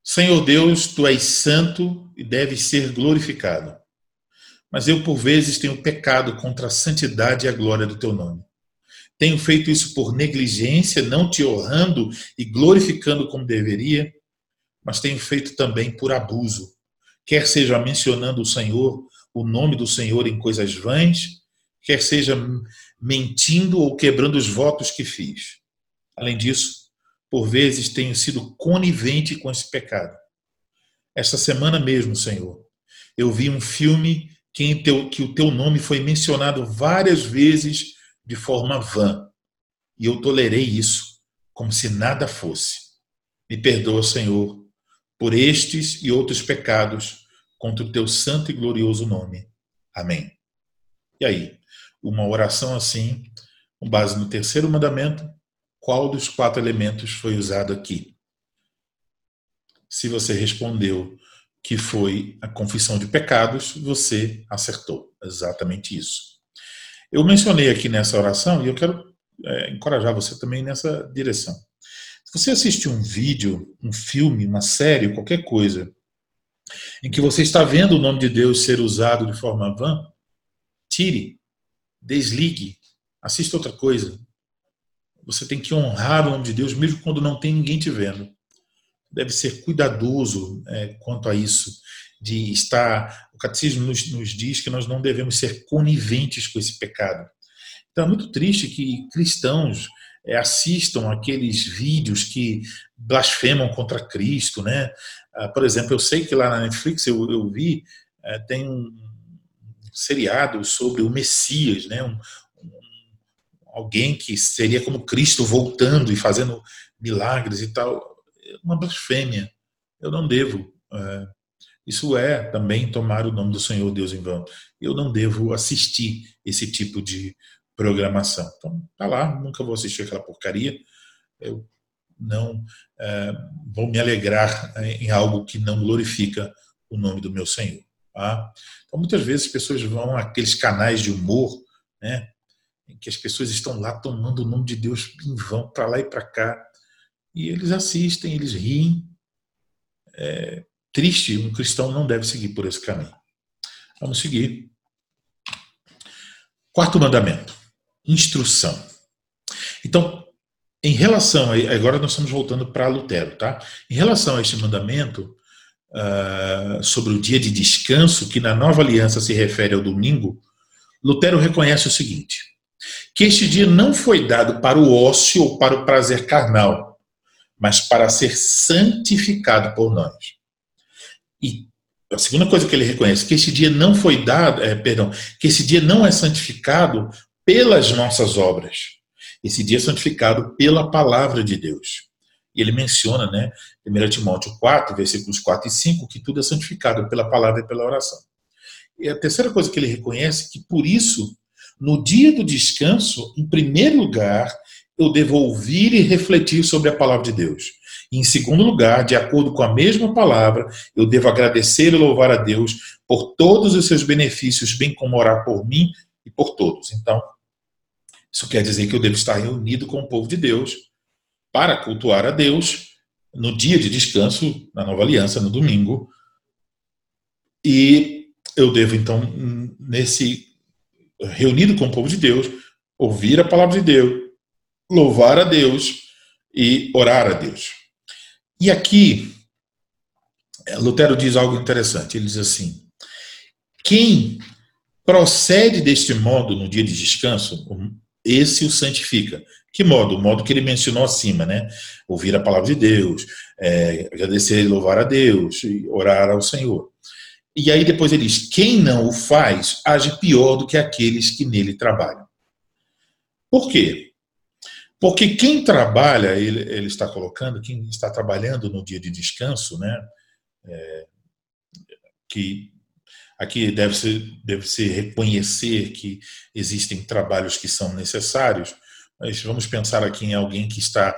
Senhor Deus, tu és santo e deves ser glorificado mas eu por vezes tenho pecado contra a santidade e a glória do teu nome. Tenho feito isso por negligência, não te honrando e glorificando como deveria, mas tenho feito também por abuso, quer seja mencionando o Senhor, o nome do Senhor em coisas vãs, quer seja mentindo ou quebrando os votos que fiz. Além disso, por vezes tenho sido conivente com esse pecado. Esta semana mesmo, Senhor, eu vi um filme que, teu, que o teu nome foi mencionado várias vezes de forma vã. E eu tolerei isso, como se nada fosse. Me perdoa, Senhor, por estes e outros pecados contra o teu santo e glorioso nome. Amém. E aí, uma oração assim, com base no terceiro mandamento, qual dos quatro elementos foi usado aqui? Se você respondeu que foi a confissão de pecados, você acertou. Exatamente isso. Eu mencionei aqui nessa oração e eu quero é, encorajar você também nessa direção. Se você assiste um vídeo, um filme, uma série, qualquer coisa, em que você está vendo o nome de Deus ser usado de forma vã, tire, desligue, assista outra coisa. Você tem que honrar o nome de Deus, mesmo quando não tem ninguém te vendo deve ser cuidadoso é, quanto a isso, de estar. O catecismo nos, nos diz que nós não devemos ser coniventes com esse pecado. Então é muito triste que cristãos é, assistam aqueles vídeos que blasfemam contra Cristo, né? Ah, por exemplo, eu sei que lá na Netflix eu, eu vi é, tem um seriado sobre o Messias, né? Um, um, alguém que seria como Cristo voltando e fazendo milagres e tal uma blasfêmia. Eu não devo. É, isso é também tomar o nome do Senhor Deus em vão. Eu não devo assistir esse tipo de programação. Então, tá lá, nunca vou assistir aquela porcaria. Eu não é, vou me alegrar em algo que não glorifica o nome do meu Senhor. Tá? Então, muitas vezes as pessoas vão àqueles canais de humor, né, em que as pessoas estão lá tomando o nome de Deus em vão, para lá e para cá. E eles assistem, eles riem. É triste, um cristão não deve seguir por esse caminho. Vamos seguir. Quarto mandamento: instrução. Então, em relação a. Agora nós estamos voltando para Lutero, tá? Em relação a este mandamento uh, sobre o dia de descanso, que na nova aliança se refere ao domingo, Lutero reconhece o seguinte: que este dia não foi dado para o ócio ou para o prazer carnal, mas para ser santificado por nós. E a segunda coisa que ele reconhece que esse dia não foi dado, é, perdão, que esse dia não é santificado pelas nossas obras. Esse dia é santificado pela palavra de Deus. E ele menciona, né, 1 Timóteo 4, versículos 4 e 5, que tudo é santificado pela palavra e pela oração. E a terceira coisa que ele reconhece é que por isso, no dia do descanso, em primeiro lugar, eu devo ouvir e refletir sobre a palavra de Deus. E, em segundo lugar, de acordo com a mesma palavra, eu devo agradecer e louvar a Deus por todos os seus benefícios, bem como orar por mim e por todos. Então, isso quer dizer que eu devo estar reunido com o povo de Deus para cultuar a Deus no dia de descanso, na nova aliança, no domingo. E eu devo, então, nesse reunido com o povo de Deus, ouvir a palavra de Deus, louvar a Deus e orar a Deus. E aqui, Lutero diz algo interessante. Ele diz assim: quem procede deste modo no dia de descanso, esse o santifica. Que modo? O modo que ele mencionou acima, né? Ouvir a palavra de Deus, é, agradecer e louvar a Deus, orar ao Senhor. E aí depois ele diz: quem não o faz, age pior do que aqueles que nele trabalham. Por quê? Porque quem trabalha, ele, ele está colocando, quem está trabalhando no dia de descanso, né, é, que Aqui deve-se deve -se reconhecer que existem trabalhos que são necessários, mas vamos pensar aqui em alguém que está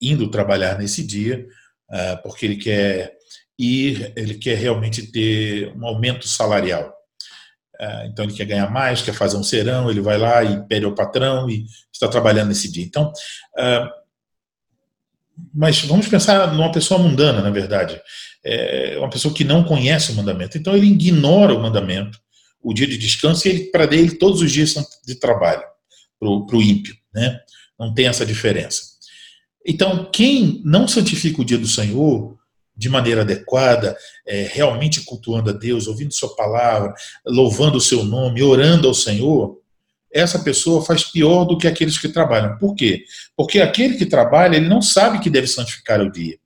indo trabalhar nesse dia, ah, porque ele quer ir, ele quer realmente ter um aumento salarial. Ah, então ele quer ganhar mais, quer fazer um serão, ele vai lá e pede ao patrão e está trabalhando nesse dia. Então, ah, mas vamos pensar numa pessoa mundana, na verdade. É uma pessoa que não conhece o mandamento. Então ele ignora o mandamento, o dia de descanso, e para ele todos os dias são de trabalho, para o ímpio. Né? Não tem essa diferença. Então, quem não santifica o dia do Senhor de maneira adequada, é, realmente cultuando a Deus, ouvindo Sua palavra, louvando o Seu nome, orando ao Senhor, essa pessoa faz pior do que aqueles que trabalham. Por quê? Porque aquele que trabalha, ele não sabe que deve santificar o dia.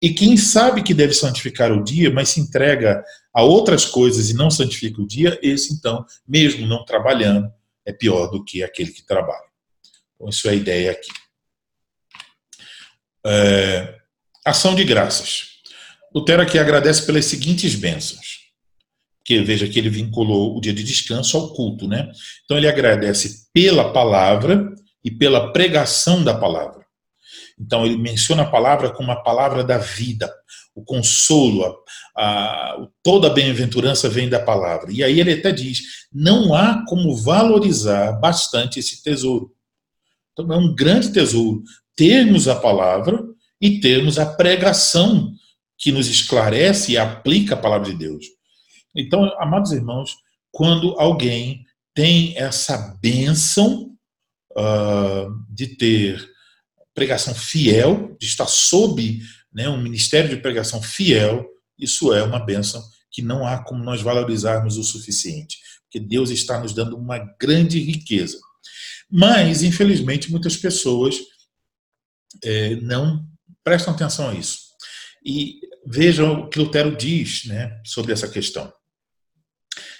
E quem sabe que deve santificar o dia, mas se entrega a outras coisas e não santifica o dia, esse então, mesmo não trabalhando, é pior do que aquele que trabalha. Então, isso é a ideia aqui. É, ação de graças. Lutero aqui agradece pelas seguintes bênçãos. Que veja que ele vinculou o dia de descanso ao culto, né? Então ele agradece pela palavra e pela pregação da palavra. Então ele menciona a palavra como a palavra da vida, o consolo, a, a, toda a bem-aventurança vem da palavra. E aí ele até diz: não há como valorizar bastante esse tesouro. Então é um grande tesouro termos a palavra e termos a pregação que nos esclarece e aplica a palavra de Deus. Então, amados irmãos, quando alguém tem essa bênção uh, de ter pregação fiel, de estar sob né, um ministério de pregação fiel, isso é uma bênção que não há como nós valorizarmos o suficiente, porque Deus está nos dando uma grande riqueza. Mas, infelizmente, muitas pessoas é, não prestam atenção a isso. E vejam o que Lutero diz né, sobre essa questão.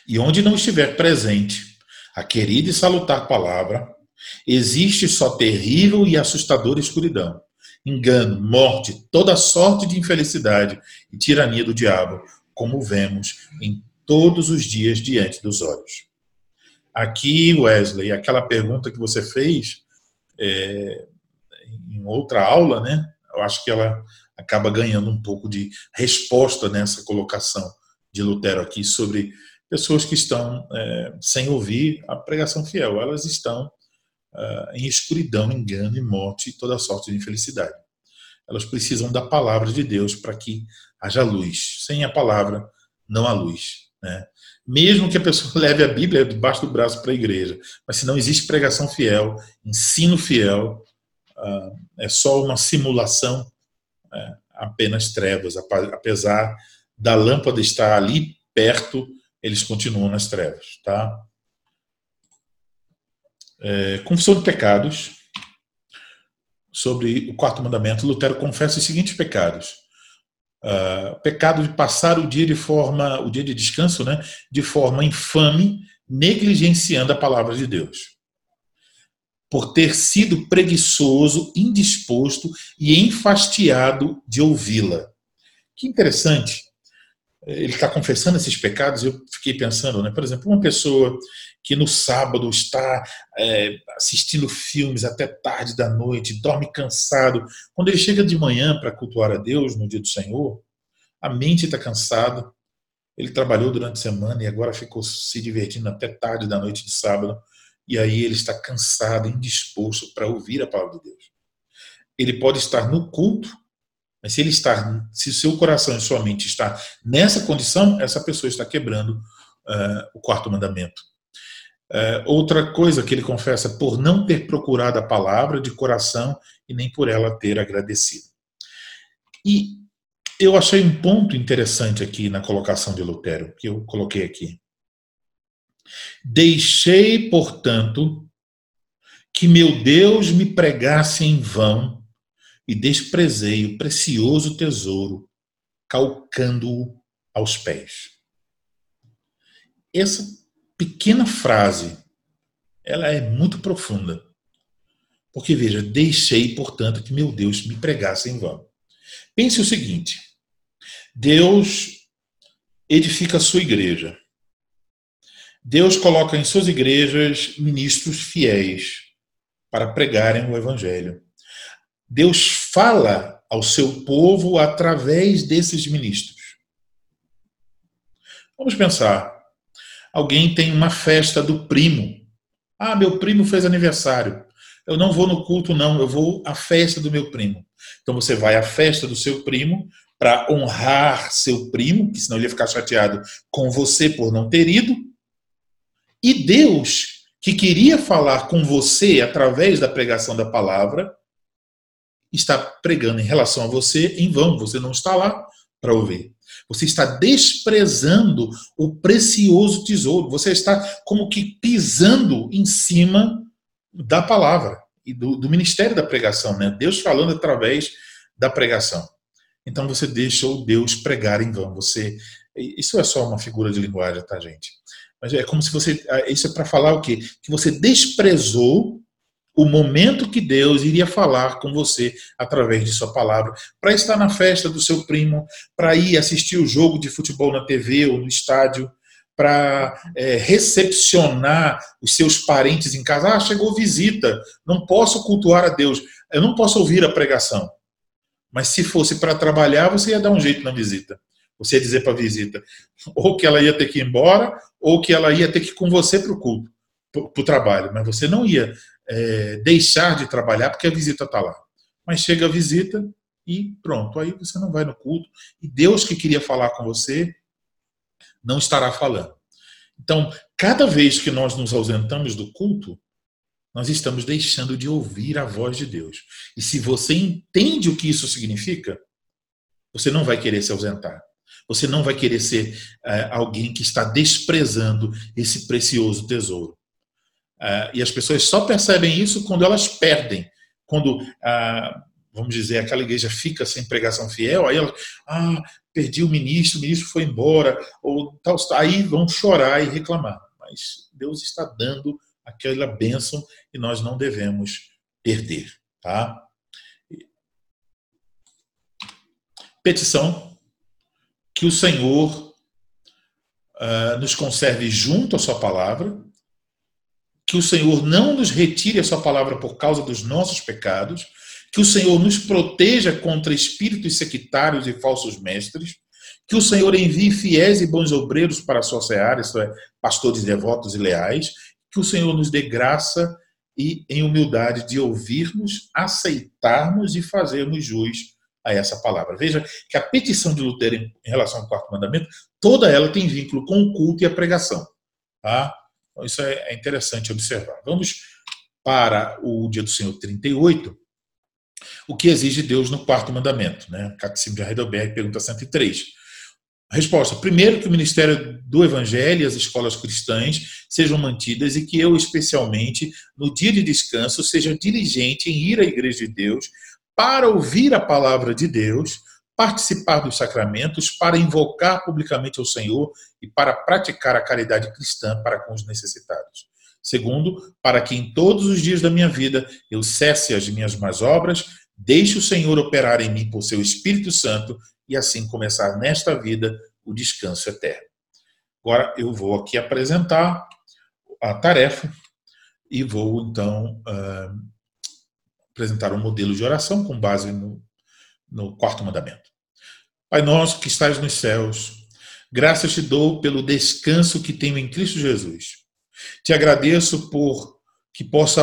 E onde não estiver presente a querida e salutar palavra, existe só terrível e assustadora escuridão, engano, morte, toda sorte de infelicidade e tirania do diabo, como vemos em todos os dias diante dos olhos. Aqui, Wesley, aquela pergunta que você fez é, em outra aula, né? Eu acho que ela acaba ganhando um pouco de resposta nessa colocação de Lutero aqui sobre pessoas que estão é, sem ouvir a pregação fiel. Elas estão é, em escuridão, engano e morte e toda sorte de infelicidade. Elas precisam da palavra de Deus para que haja luz. Sem a palavra, não há luz. Né? Mesmo que a pessoa [laughs] leve a Bíblia debaixo do braço para a igreja, mas se não existe pregação fiel, ensino fiel, ah, é só uma simulação, é, apenas trevas. Apesar da lâmpada estar ali perto, eles continuam nas trevas. Tá? É, confissão de pecados. Sobre o quarto mandamento, Lutero confessa os seguintes pecados. Uh, pecado de passar o dia de forma, o dia de descanso, né, de forma infame, negligenciando a palavra de Deus por ter sido preguiçoso, indisposto e enfastiado de ouvi-la. Que interessante. Ele está confessando esses pecados. Eu fiquei pensando, né? Por exemplo, uma pessoa que no sábado está é, assistindo filmes até tarde da noite, dorme cansado. Quando ele chega de manhã para cultuar a Deus no dia do Senhor, a mente está cansada. Ele trabalhou durante a semana e agora ficou se divertindo até tarde da noite de sábado e aí ele está cansado, indisposto para ouvir a palavra de Deus. Ele pode estar no culto, mas se ele está, se o seu coração e sua mente está nessa condição, essa pessoa está quebrando uh, o quarto mandamento. Uh, outra coisa que ele confessa, por não ter procurado a palavra de coração e nem por ela ter agradecido. E eu achei um ponto interessante aqui na colocação de Lutero, que eu coloquei aqui. Deixei, portanto, que meu Deus me pregasse em vão e desprezei o precioso tesouro, calcando-o aos pés. Essa pequena frase, ela é muito profunda. Porque veja, deixei, portanto, que meu Deus me pregasse em vão. Pense o seguinte: Deus edifica a sua igreja. Deus coloca em suas igrejas ministros fiéis para pregarem o evangelho. Deus fala ao seu povo através desses ministros. Vamos pensar. Alguém tem uma festa do primo. Ah, meu primo fez aniversário. Eu não vou no culto, não, eu vou à festa do meu primo. Então você vai à festa do seu primo para honrar seu primo, que senão ele ia ficar chateado com você por não ter ido. E Deus, que queria falar com você através da pregação da palavra, está pregando em relação a você em vão. Você não está lá para ouvir. Você está desprezando o precioso tesouro. Você está como que pisando em cima da palavra e do, do ministério da pregação, né? Deus falando através da pregação. Então você deixou Deus pregar em vão. Você, isso é só uma figura de linguagem, tá, gente? Mas é como se você, ah, isso é para falar o quê? Que você desprezou o momento que Deus iria falar com você através de sua palavra, para estar na festa do seu primo, para ir assistir o jogo de futebol na TV ou no estádio, para é, recepcionar os seus parentes em casa. Ah, chegou visita, não posso cultuar a Deus, eu não posso ouvir a pregação. Mas se fosse para trabalhar, você ia dar um jeito na visita. Você ia dizer para a visita ou que ela ia ter que ir embora, ou que ela ia ter que ir com você para o culto, para o trabalho. Mas você não ia é, deixar de trabalhar porque a visita está lá. Mas chega a visita e pronto, aí você não vai no culto. E Deus que queria falar com você não estará falando. Então, cada vez que nós nos ausentamos do culto, nós estamos deixando de ouvir a voz de Deus. E se você entende o que isso significa, você não vai querer se ausentar. Você não vai querer ser é, alguém que está desprezando esse precioso tesouro. Uh, e as pessoas só percebem isso quando elas perdem. Quando, uh, vamos dizer, aquela igreja fica sem pregação fiel, aí elas, ah, perdi o ministro, o ministro foi embora, ou tal, aí vão chorar e reclamar. Mas Deus está dando aquela bênção e nós não devemos perder. Tá? Petição que o Senhor uh, nos conserve junto à Sua palavra, que o Senhor não nos retire a sua palavra por causa dos nossos pecados, que o Senhor nos proteja contra espíritos sectários e falsos mestres, que o Senhor envie fiéis e bons obreiros para a sua seara, isto é, pastores devotos e leais, que o Senhor nos dê graça e em humildade de ouvirmos, aceitarmos e fazermos jus a essa palavra. Veja que a petição de Lutero em relação ao quarto mandamento, toda ela tem vínculo com o culto e a pregação. Tá? Então, isso é, é interessante observar. Vamos para o dia do Senhor 38, o que exige Deus no quarto mandamento. Né? Catecismo de Heidelberg, pergunta 103. A resposta: primeiro, que o ministério do Evangelho e as escolas cristãs sejam mantidas e que eu, especialmente, no dia de descanso, seja diligente em ir à Igreja de Deus para ouvir a palavra de Deus, participar dos sacramentos, para invocar publicamente ao Senhor e para praticar a caridade cristã para com os necessitados. Segundo, para que em todos os dias da minha vida eu cesse as minhas más obras, deixe o Senhor operar em mim por seu Espírito Santo e assim começar nesta vida o descanso eterno. Agora eu vou aqui apresentar a tarefa e vou então uh, apresentar um modelo de oração com base no, no quarto mandamento. Pai nosso que estás nos céus, graças te dou pelo descanso que tenho em Cristo Jesus. Te agradeço por que possa,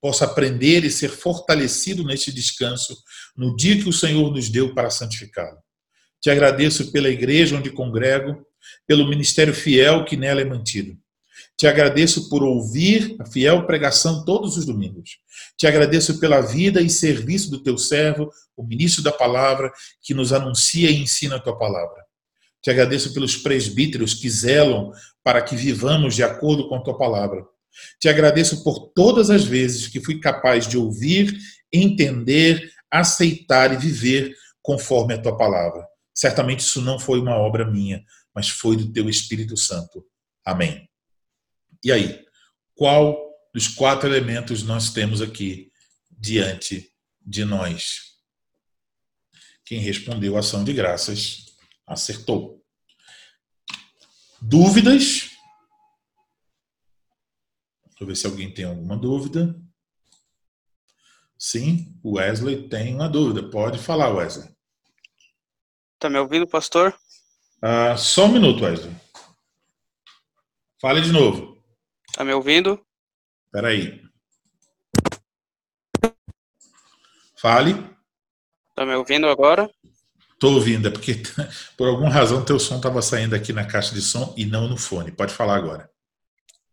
possa aprender e ser fortalecido neste descanso no dia que o Senhor nos deu para santificá-lo. Te agradeço pela igreja onde congrego, pelo ministério fiel que nela é mantido. Te agradeço por ouvir a fiel pregação todos os domingos. Te agradeço pela vida e serviço do teu servo, o ministro da palavra, que nos anuncia e ensina a tua palavra. Te agradeço pelos presbíteros que zelam para que vivamos de acordo com a tua palavra. Te agradeço por todas as vezes que fui capaz de ouvir, entender, aceitar e viver conforme a tua palavra. Certamente isso não foi uma obra minha, mas foi do teu Espírito Santo. Amém. E aí, qual dos quatro elementos nós temos aqui diante de nós? Quem respondeu ação de graças acertou. Dúvidas? Deixa eu ver se alguém tem alguma dúvida. Sim, o Wesley tem uma dúvida. Pode falar, Wesley. Tá me ouvindo, pastor? Ah, só um minuto, Wesley. Fale de novo. Tá me ouvindo? Espera aí. Fale. Tá me ouvindo agora? Tô ouvindo, é porque [laughs] por alguma razão teu som estava saindo aqui na caixa de som e não no fone. Pode falar agora.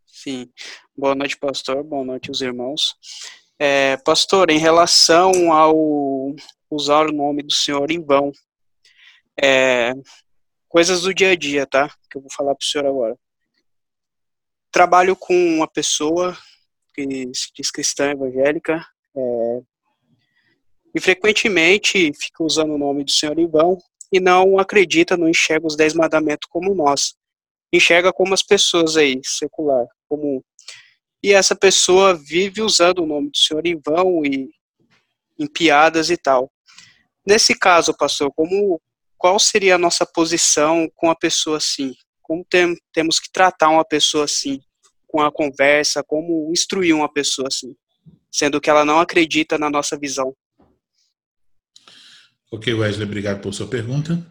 Sim. Boa noite, pastor. Boa noite, os irmãos. É, pastor, em relação ao usar o nome do Senhor em vão, é, coisas do dia a dia, tá? Que eu vou falar para o senhor agora. Trabalho com uma pessoa que se diz cristã evangélica é, e frequentemente fica usando o nome do Senhor em vão e não acredita, não enxerga os dez mandamentos como nós. Enxerga como as pessoas aí, secular, comum. E essa pessoa vive usando o nome do Senhor em vão e em piadas e tal. Nesse caso, pastor, como qual seria a nossa posição com a pessoa assim? Como tem, temos que tratar uma pessoa assim, com a conversa, como instruir uma pessoa assim, sendo que ela não acredita na nossa visão? Ok, Wesley, obrigado por sua pergunta.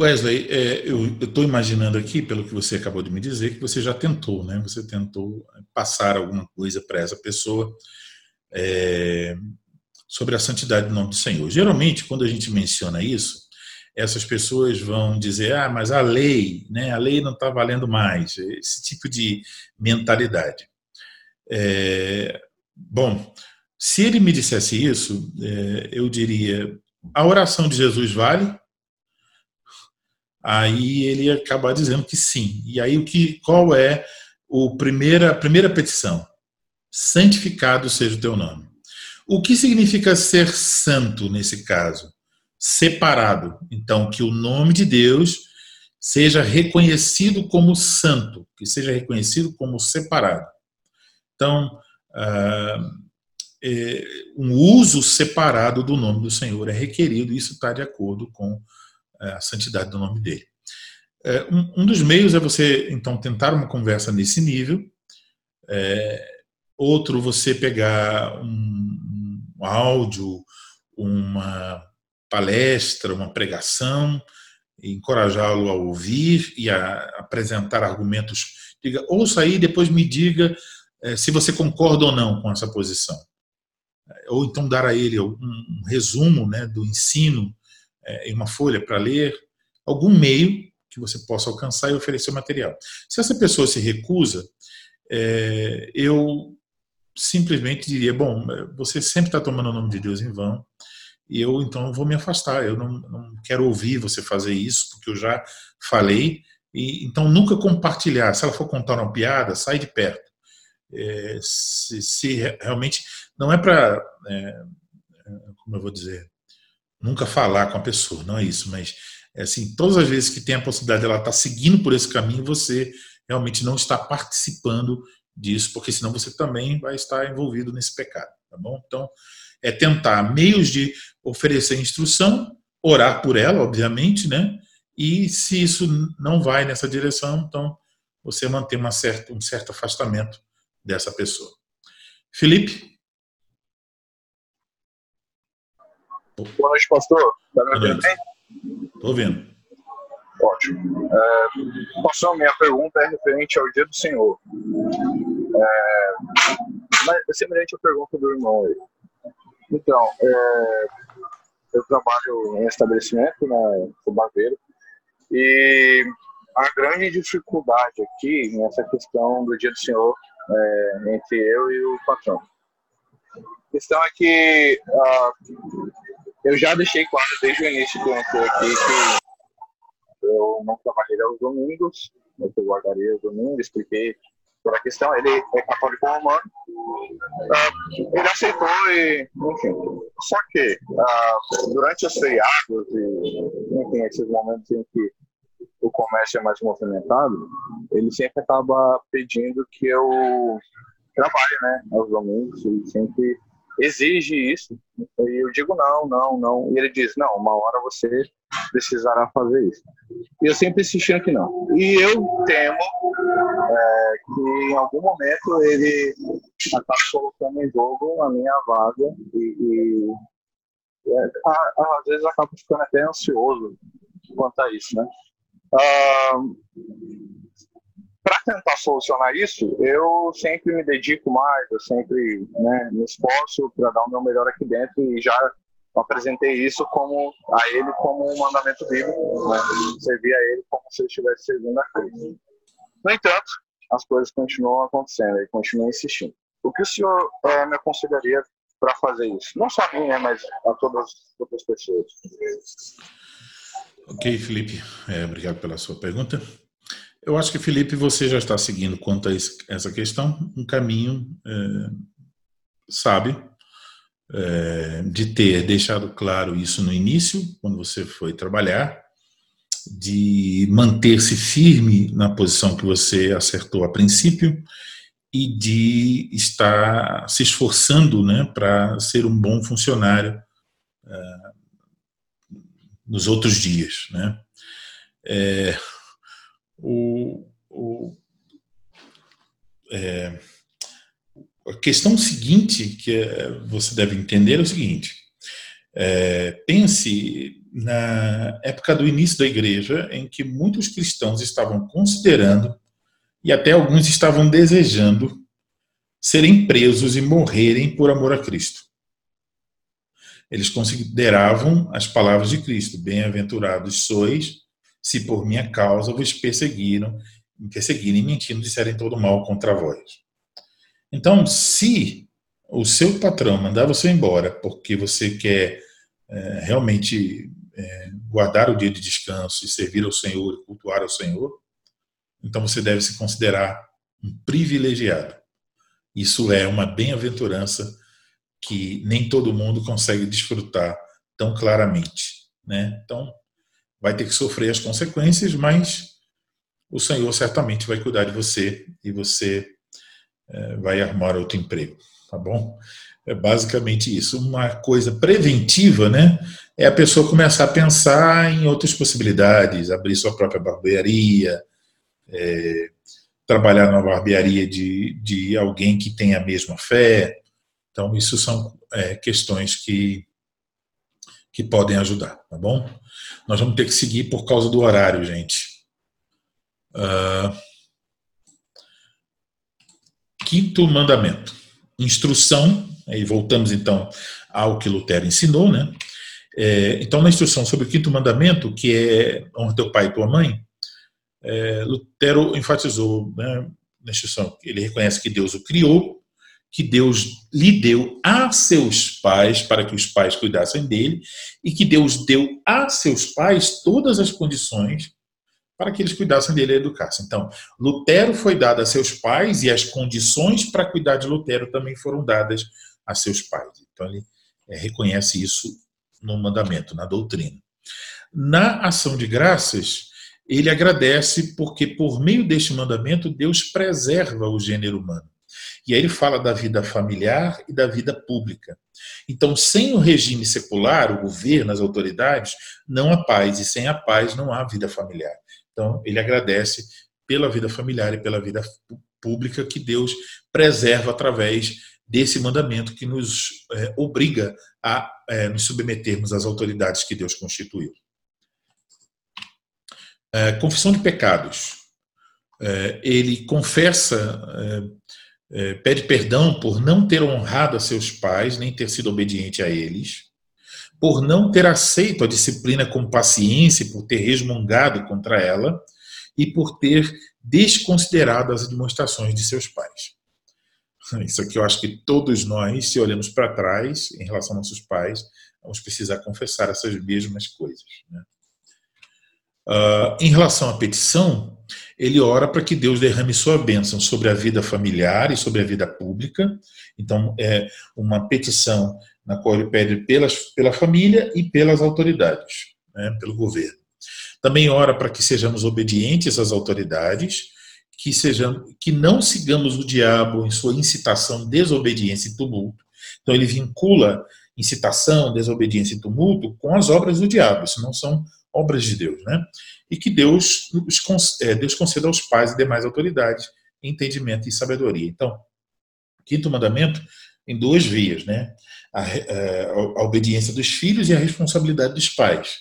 Wesley, é, eu estou imaginando aqui, pelo que você acabou de me dizer, que você já tentou, né? Você tentou passar alguma coisa para essa pessoa é, sobre a santidade do nome do Senhor. Geralmente, quando a gente menciona isso, essas pessoas vão dizer, ah, mas a lei, né, a lei não está valendo mais, esse tipo de mentalidade. É, bom, se ele me dissesse isso, é, eu diria, a oração de Jesus vale? Aí ele ia acabar dizendo que sim. E aí o que, qual é o primeira, a primeira petição? Santificado seja o teu nome. O que significa ser santo nesse caso? Separado. Então, que o nome de Deus seja reconhecido como santo, que seja reconhecido como separado. Então, uh, é, um uso separado do nome do Senhor é requerido, isso está de acordo com é, a santidade do nome dele. É, um, dos meios é você, então, tentar uma conversa nesse nível. É, outro, você pegar um áudio, uma palestra, uma pregação, encorajá-lo a ouvir e a apresentar argumentos. Diga, ouça aí, depois me diga é, se você concorda ou não com essa posição. Ou então dar a ele um, um resumo né, do ensino é, em uma folha para ler, algum meio que você possa alcançar e oferecer o material. Se essa pessoa se recusa, eu simplesmente diria: bom, você sempre está tomando o nome de Deus em vão, e eu então vou me afastar. Eu não, não, quero ouvir você fazer isso, porque eu já falei. E, então nunca compartilhar. Se ela for contar uma piada, sai de perto. É, se, se, realmente não é para, é, é, como eu vou dizer, nunca falar com a pessoa, não é isso, mas é assim, todas as vezes que tem a possibilidade dela tá seguindo por esse caminho, você realmente não está participando disso, porque senão você também vai estar envolvido nesse pecado, tá bom? Então, é tentar meios de oferecer instrução, orar por ela, obviamente, né? E se isso não vai nessa direção, então você mantém uma certa, um certo afastamento dessa pessoa. Felipe? Boa noite, pastor. Está me ouvindo bem? Estou ouvindo. Ótimo. É, pastor, minha pergunta é referente ao dia do Senhor. É, mas é semelhante à pergunta do irmão aí. Então, é, eu trabalho em estabelecimento, né, sou barbeiro, e a grande dificuldade aqui nessa questão do dia do Senhor é, entre eu e o patrão. A questão é que uh, eu já deixei claro desde o início que eu entrei aqui que eu não trabalharia aos domingos, eu guardaria os domingos, expliquei por a questão, ele é católico romano, uh, ele aceitou e, enfim. Só que uh, durante os feriados e, enfim, esses momentos em que o comércio é mais movimentado, ele sempre acaba pedindo que eu trabalhe, né, aos domingos, e sempre exige isso. E eu digo não, não, não. E ele diz, não, uma hora você precisará fazer isso. E eu sempre insistindo que não. E eu temo é, que em algum momento ele acaba colocando em jogo a minha vaga e, e é, às vezes acaba ficando até ansioso quanto a isso, né? Ah, para tentar solucionar isso, eu sempre me dedico mais, eu sempre né, me esforço para dar o meu melhor aqui dentro e já apresentei isso como a ele como um mandamento bíblico, né? a ele como se eu estivesse servindo a Cristo. No entanto, as coisas continuam acontecendo e continuam insistindo. O que o senhor é, me aconselharia para fazer isso? Não só a mim, né, mas a todas as outras pessoas. Ok, Felipe, é, obrigado pela sua pergunta. Eu acho que, Felipe, você já está seguindo quanto a essa questão um caminho é, sábio é, de ter deixado claro isso no início, quando você foi trabalhar, de manter-se firme na posição que você acertou a princípio e de estar se esforçando né, para ser um bom funcionário é, nos outros dias. Né? É, o, o, é, a questão seguinte que é, você deve entender é o seguinte: é, pense na época do início da igreja, em que muitos cristãos estavam considerando e até alguns estavam desejando serem presos e morrerem por amor a Cristo. Eles consideravam as palavras de Cristo: Bem-aventurados sois se por minha causa vos perseguiram, perseguirem mentindo, disserem todo mal contra vós. Então, se o seu patrão mandar você embora porque você quer é, realmente é, guardar o dia de descanso e servir ao Senhor e cultuar ao Senhor, então você deve se considerar um privilegiado. Isso é uma bem-aventurança que nem todo mundo consegue desfrutar tão claramente, né? Então, vai ter que sofrer as consequências, mas o Senhor certamente vai cuidar de você e você vai arrumar outro emprego, tá bom? É basicamente isso. Uma coisa preventiva, né? É a pessoa começar a pensar em outras possibilidades, abrir sua própria barbearia, é, trabalhar numa barbearia de, de alguém que tem a mesma fé. Então, isso são é, questões que, que podem ajudar, tá bom? Nós vamos ter que seguir por causa do horário, gente. Uh, quinto mandamento: instrução. Aí voltamos então ao que Lutero ensinou, né? É, então, na instrução sobre o quinto mandamento, que é honra teu pai e tua mãe, é, Lutero enfatizou né, na instrução, ele reconhece que Deus o criou, que Deus lhe deu a seus pais para que os pais cuidassem dele e que Deus deu a seus pais todas as condições para que eles cuidassem dele e educassem. Então, Lutero foi dado a seus pais e as condições para cuidar de Lutero também foram dadas a seus pais. Então, ele é, reconhece isso no mandamento, na doutrina. Na ação de graças, ele agradece porque, por meio deste mandamento, Deus preserva o gênero humano. E aí ele fala da vida familiar e da vida pública. Então, sem o regime secular, o governo, as autoridades, não há paz, e sem a paz não há vida familiar. Então, ele agradece pela vida familiar e pela vida pública que Deus preserva através desse mandamento que nos é, obriga a é, nos submetermos às autoridades que Deus constituiu. É, confissão de pecados. É, ele confessa é, é, pede perdão por não ter honrado a seus pais, nem ter sido obediente a eles, por não ter aceito a disciplina com paciência, por ter resmungado contra ela e por ter desconsiderado as demonstrações de seus pais. Isso aqui eu acho que todos nós, se olhamos para trás em relação aos nossos pais, vamos precisar confessar essas mesmas coisas. Né? Uh, em relação à petição, ele ora para que Deus derrame sua bênção sobre a vida familiar e sobre a vida pública. Então, é uma petição na qual ele pede pelas, pela família e pelas autoridades, né, pelo governo. Também ora para que sejamos obedientes às autoridades, que, sejamos, que não sigamos o diabo em sua incitação, desobediência e tumulto. Então, ele vincula incitação, desobediência e tumulto com as obras do diabo, isso não são obras de Deus, né? E que Deus, é, Deus conceda aos pais e demais autoridades entendimento e sabedoria. Então, quinto mandamento em duas vias, né? A, a, é, a obediência dos filhos e a responsabilidade dos pais.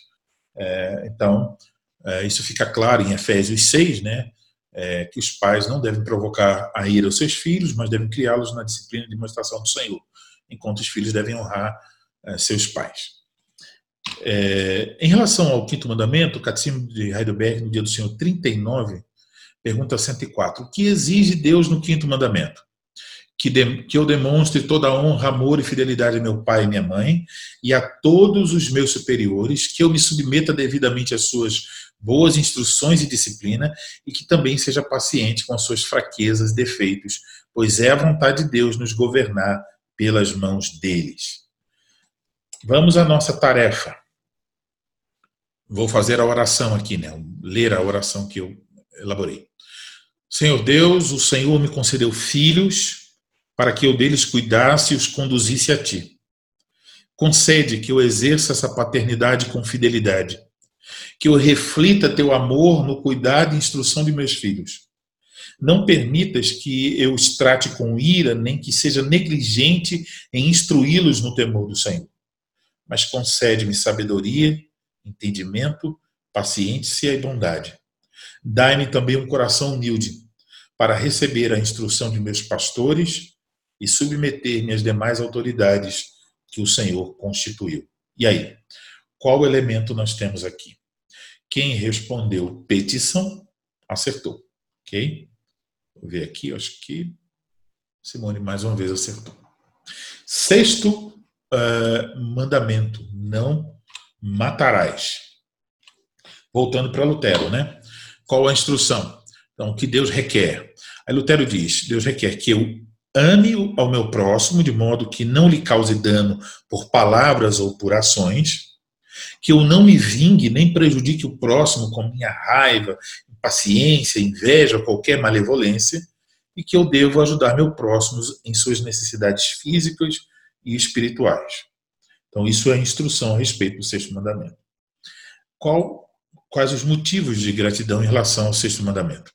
É, então, é, isso fica claro em Efésios 6, né? É, que os pais não devem provocar a ira aos seus filhos, mas devem criá-los na disciplina e demonstração do Senhor, enquanto os filhos devem honrar é, seus pais. É, em relação ao quinto mandamento, o Catecismo de Heidelberg, no dia do Senhor 39, pergunta 104: O que exige Deus no quinto mandamento? Que, de, que eu demonstre toda a honra, amor e fidelidade a meu pai e minha mãe e a todos os meus superiores, que eu me submeta devidamente às suas boas instruções e disciplina e que também seja paciente com as suas fraquezas, defeitos, pois é a vontade de Deus nos governar pelas mãos deles. Vamos à nossa tarefa. Vou fazer a oração aqui, né? Ler a oração que eu elaborei. Senhor Deus, o Senhor me concedeu filhos para que eu deles cuidasse e os conduzisse a ti. Concede que eu exerça essa paternidade com fidelidade, que eu reflita teu amor no cuidado e instrução de meus filhos. Não permitas que eu os trate com ira, nem que seja negligente em instruí-los no temor do Senhor mas concede-me sabedoria, entendimento, paciência e bondade. Dai-me também um coração humilde para receber a instrução de meus pastores e submeter-me às demais autoridades que o Senhor constituiu. E aí, qual elemento nós temos aqui? Quem respondeu petição, acertou. Ok? Vou ver aqui, acho que Simone mais uma vez acertou. Sexto uh, mandamento: não matarás. Voltando para Lutero, né? Qual a instrução? Então, o que Deus requer? Aí Lutero diz: Deus requer que eu ame ao meu próximo de modo que não lhe cause dano por palavras ou por ações, que eu não me vingue nem prejudique o próximo com minha raiva, impaciência, inveja, qualquer malevolência, e que eu devo ajudar meu próximo em suas necessidades físicas, e espirituais. Então, isso é instrução a respeito do sexto mandamento. Qual, quais os motivos de gratidão em relação ao sexto mandamento?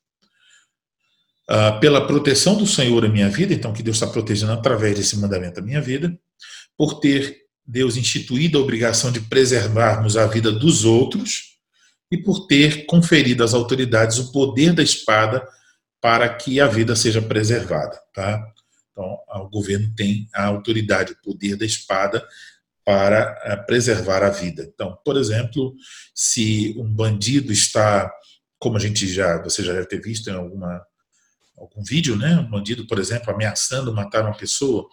Ah, pela proteção do Senhor a minha vida, então que Deus está protegendo através desse mandamento a minha vida, por ter Deus instituído a obrigação de preservarmos a vida dos outros e por ter conferido às autoridades o poder da espada para que a vida seja preservada. Tá? Então, o governo tem a autoridade, o poder da espada para eh, preservar a vida. Então, por exemplo, se um bandido está, como a gente já, você já deve ter visto em alguma algum vídeo, né? Um bandido, por exemplo, ameaçando matar uma pessoa.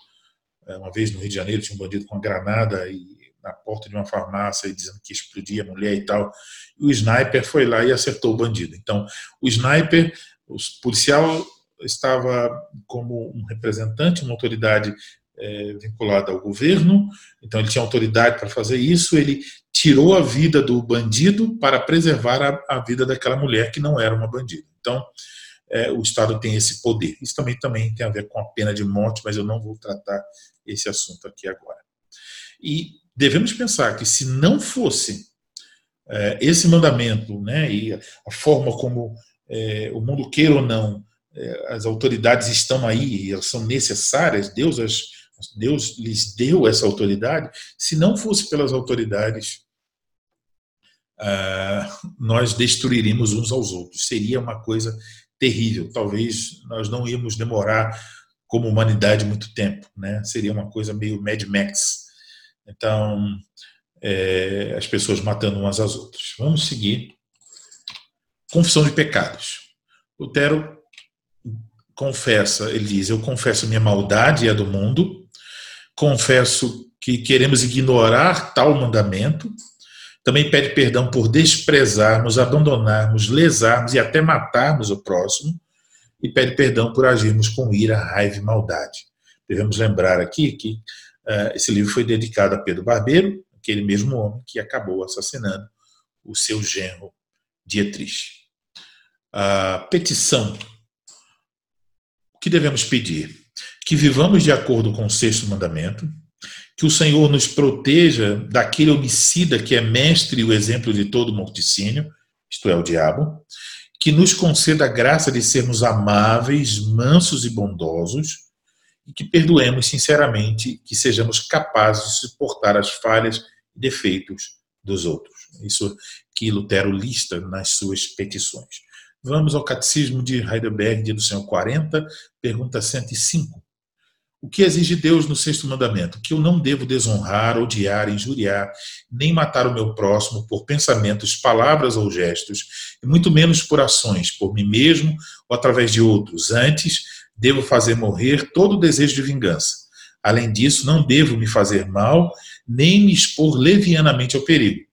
Eh, uma vez no Rio de Janeiro tinha um bandido com uma granada e na porta de uma farmácia e dizendo que explodia a mulher e tal. E o sniper foi lá e acertou o bandido. Então, o sniper, o policial estava como um representante, uma autoridade é, vinculada ao governo, então ele tinha autoridade para fazer isso. Ele tirou a vida do bandido para preservar a, a vida daquela mulher que não era uma bandida. Então, é, o Estado tem esse poder. Isso também, também tem a ver com a pena de morte, mas eu não vou tratar esse assunto aqui agora. E devemos pensar que se não fosse é, esse mandamento, né, e a forma como é, o mundo queira ou não é, as autoridades estão aí, elas são necessárias, Deus, as, Deus lhes deu essa autoridade. Se não fosse pelas autoridades, ah, nós destruiríamos uns aos outros. Seria uma coisa terrível. Talvez nós não íamos demorar como humanidade muito tempo, né? Seria uma coisa meio Mad Max. Então, é, as pessoas matando umas às outras. Vamos seguir. Confissão de pecados. Lutero confessa, ele diz: Eu confesso minha maldade e a do mundo, confesso que queremos ignorar tal mandamento, também pede perdão por desprezarmos, abandonarmos, lesarmos e até matarmos o próximo, e pede perdão por agirmos com ira, raiva e maldade. Devemos lembrar aqui que uh, esse livro foi dedicado a Pedro Barbeiro, aquele mesmo homem que acabou assassinando o seu genro Dietrich. A petição que devemos pedir? Que vivamos de acordo com o sexto mandamento, que o Senhor nos proteja daquele homicida que é mestre e o exemplo de todo morticínio, isto é, o diabo, que nos conceda a graça de sermos amáveis, mansos e bondosos, e que perdoemos sinceramente, que sejamos capazes de suportar as falhas e defeitos dos outros. Isso que Lutero lista nas suas petições. Vamos ao Catecismo de Heidelberg, dia do Senhor 40, pergunta 105. O que exige Deus no sexto mandamento? Que eu não devo desonrar, odiar, injuriar, nem matar o meu próximo por pensamentos, palavras ou gestos, e muito menos por ações, por mim mesmo ou através de outros. Antes, devo fazer morrer todo o desejo de vingança. Além disso, não devo me fazer mal, nem me expor levianamente ao perigo.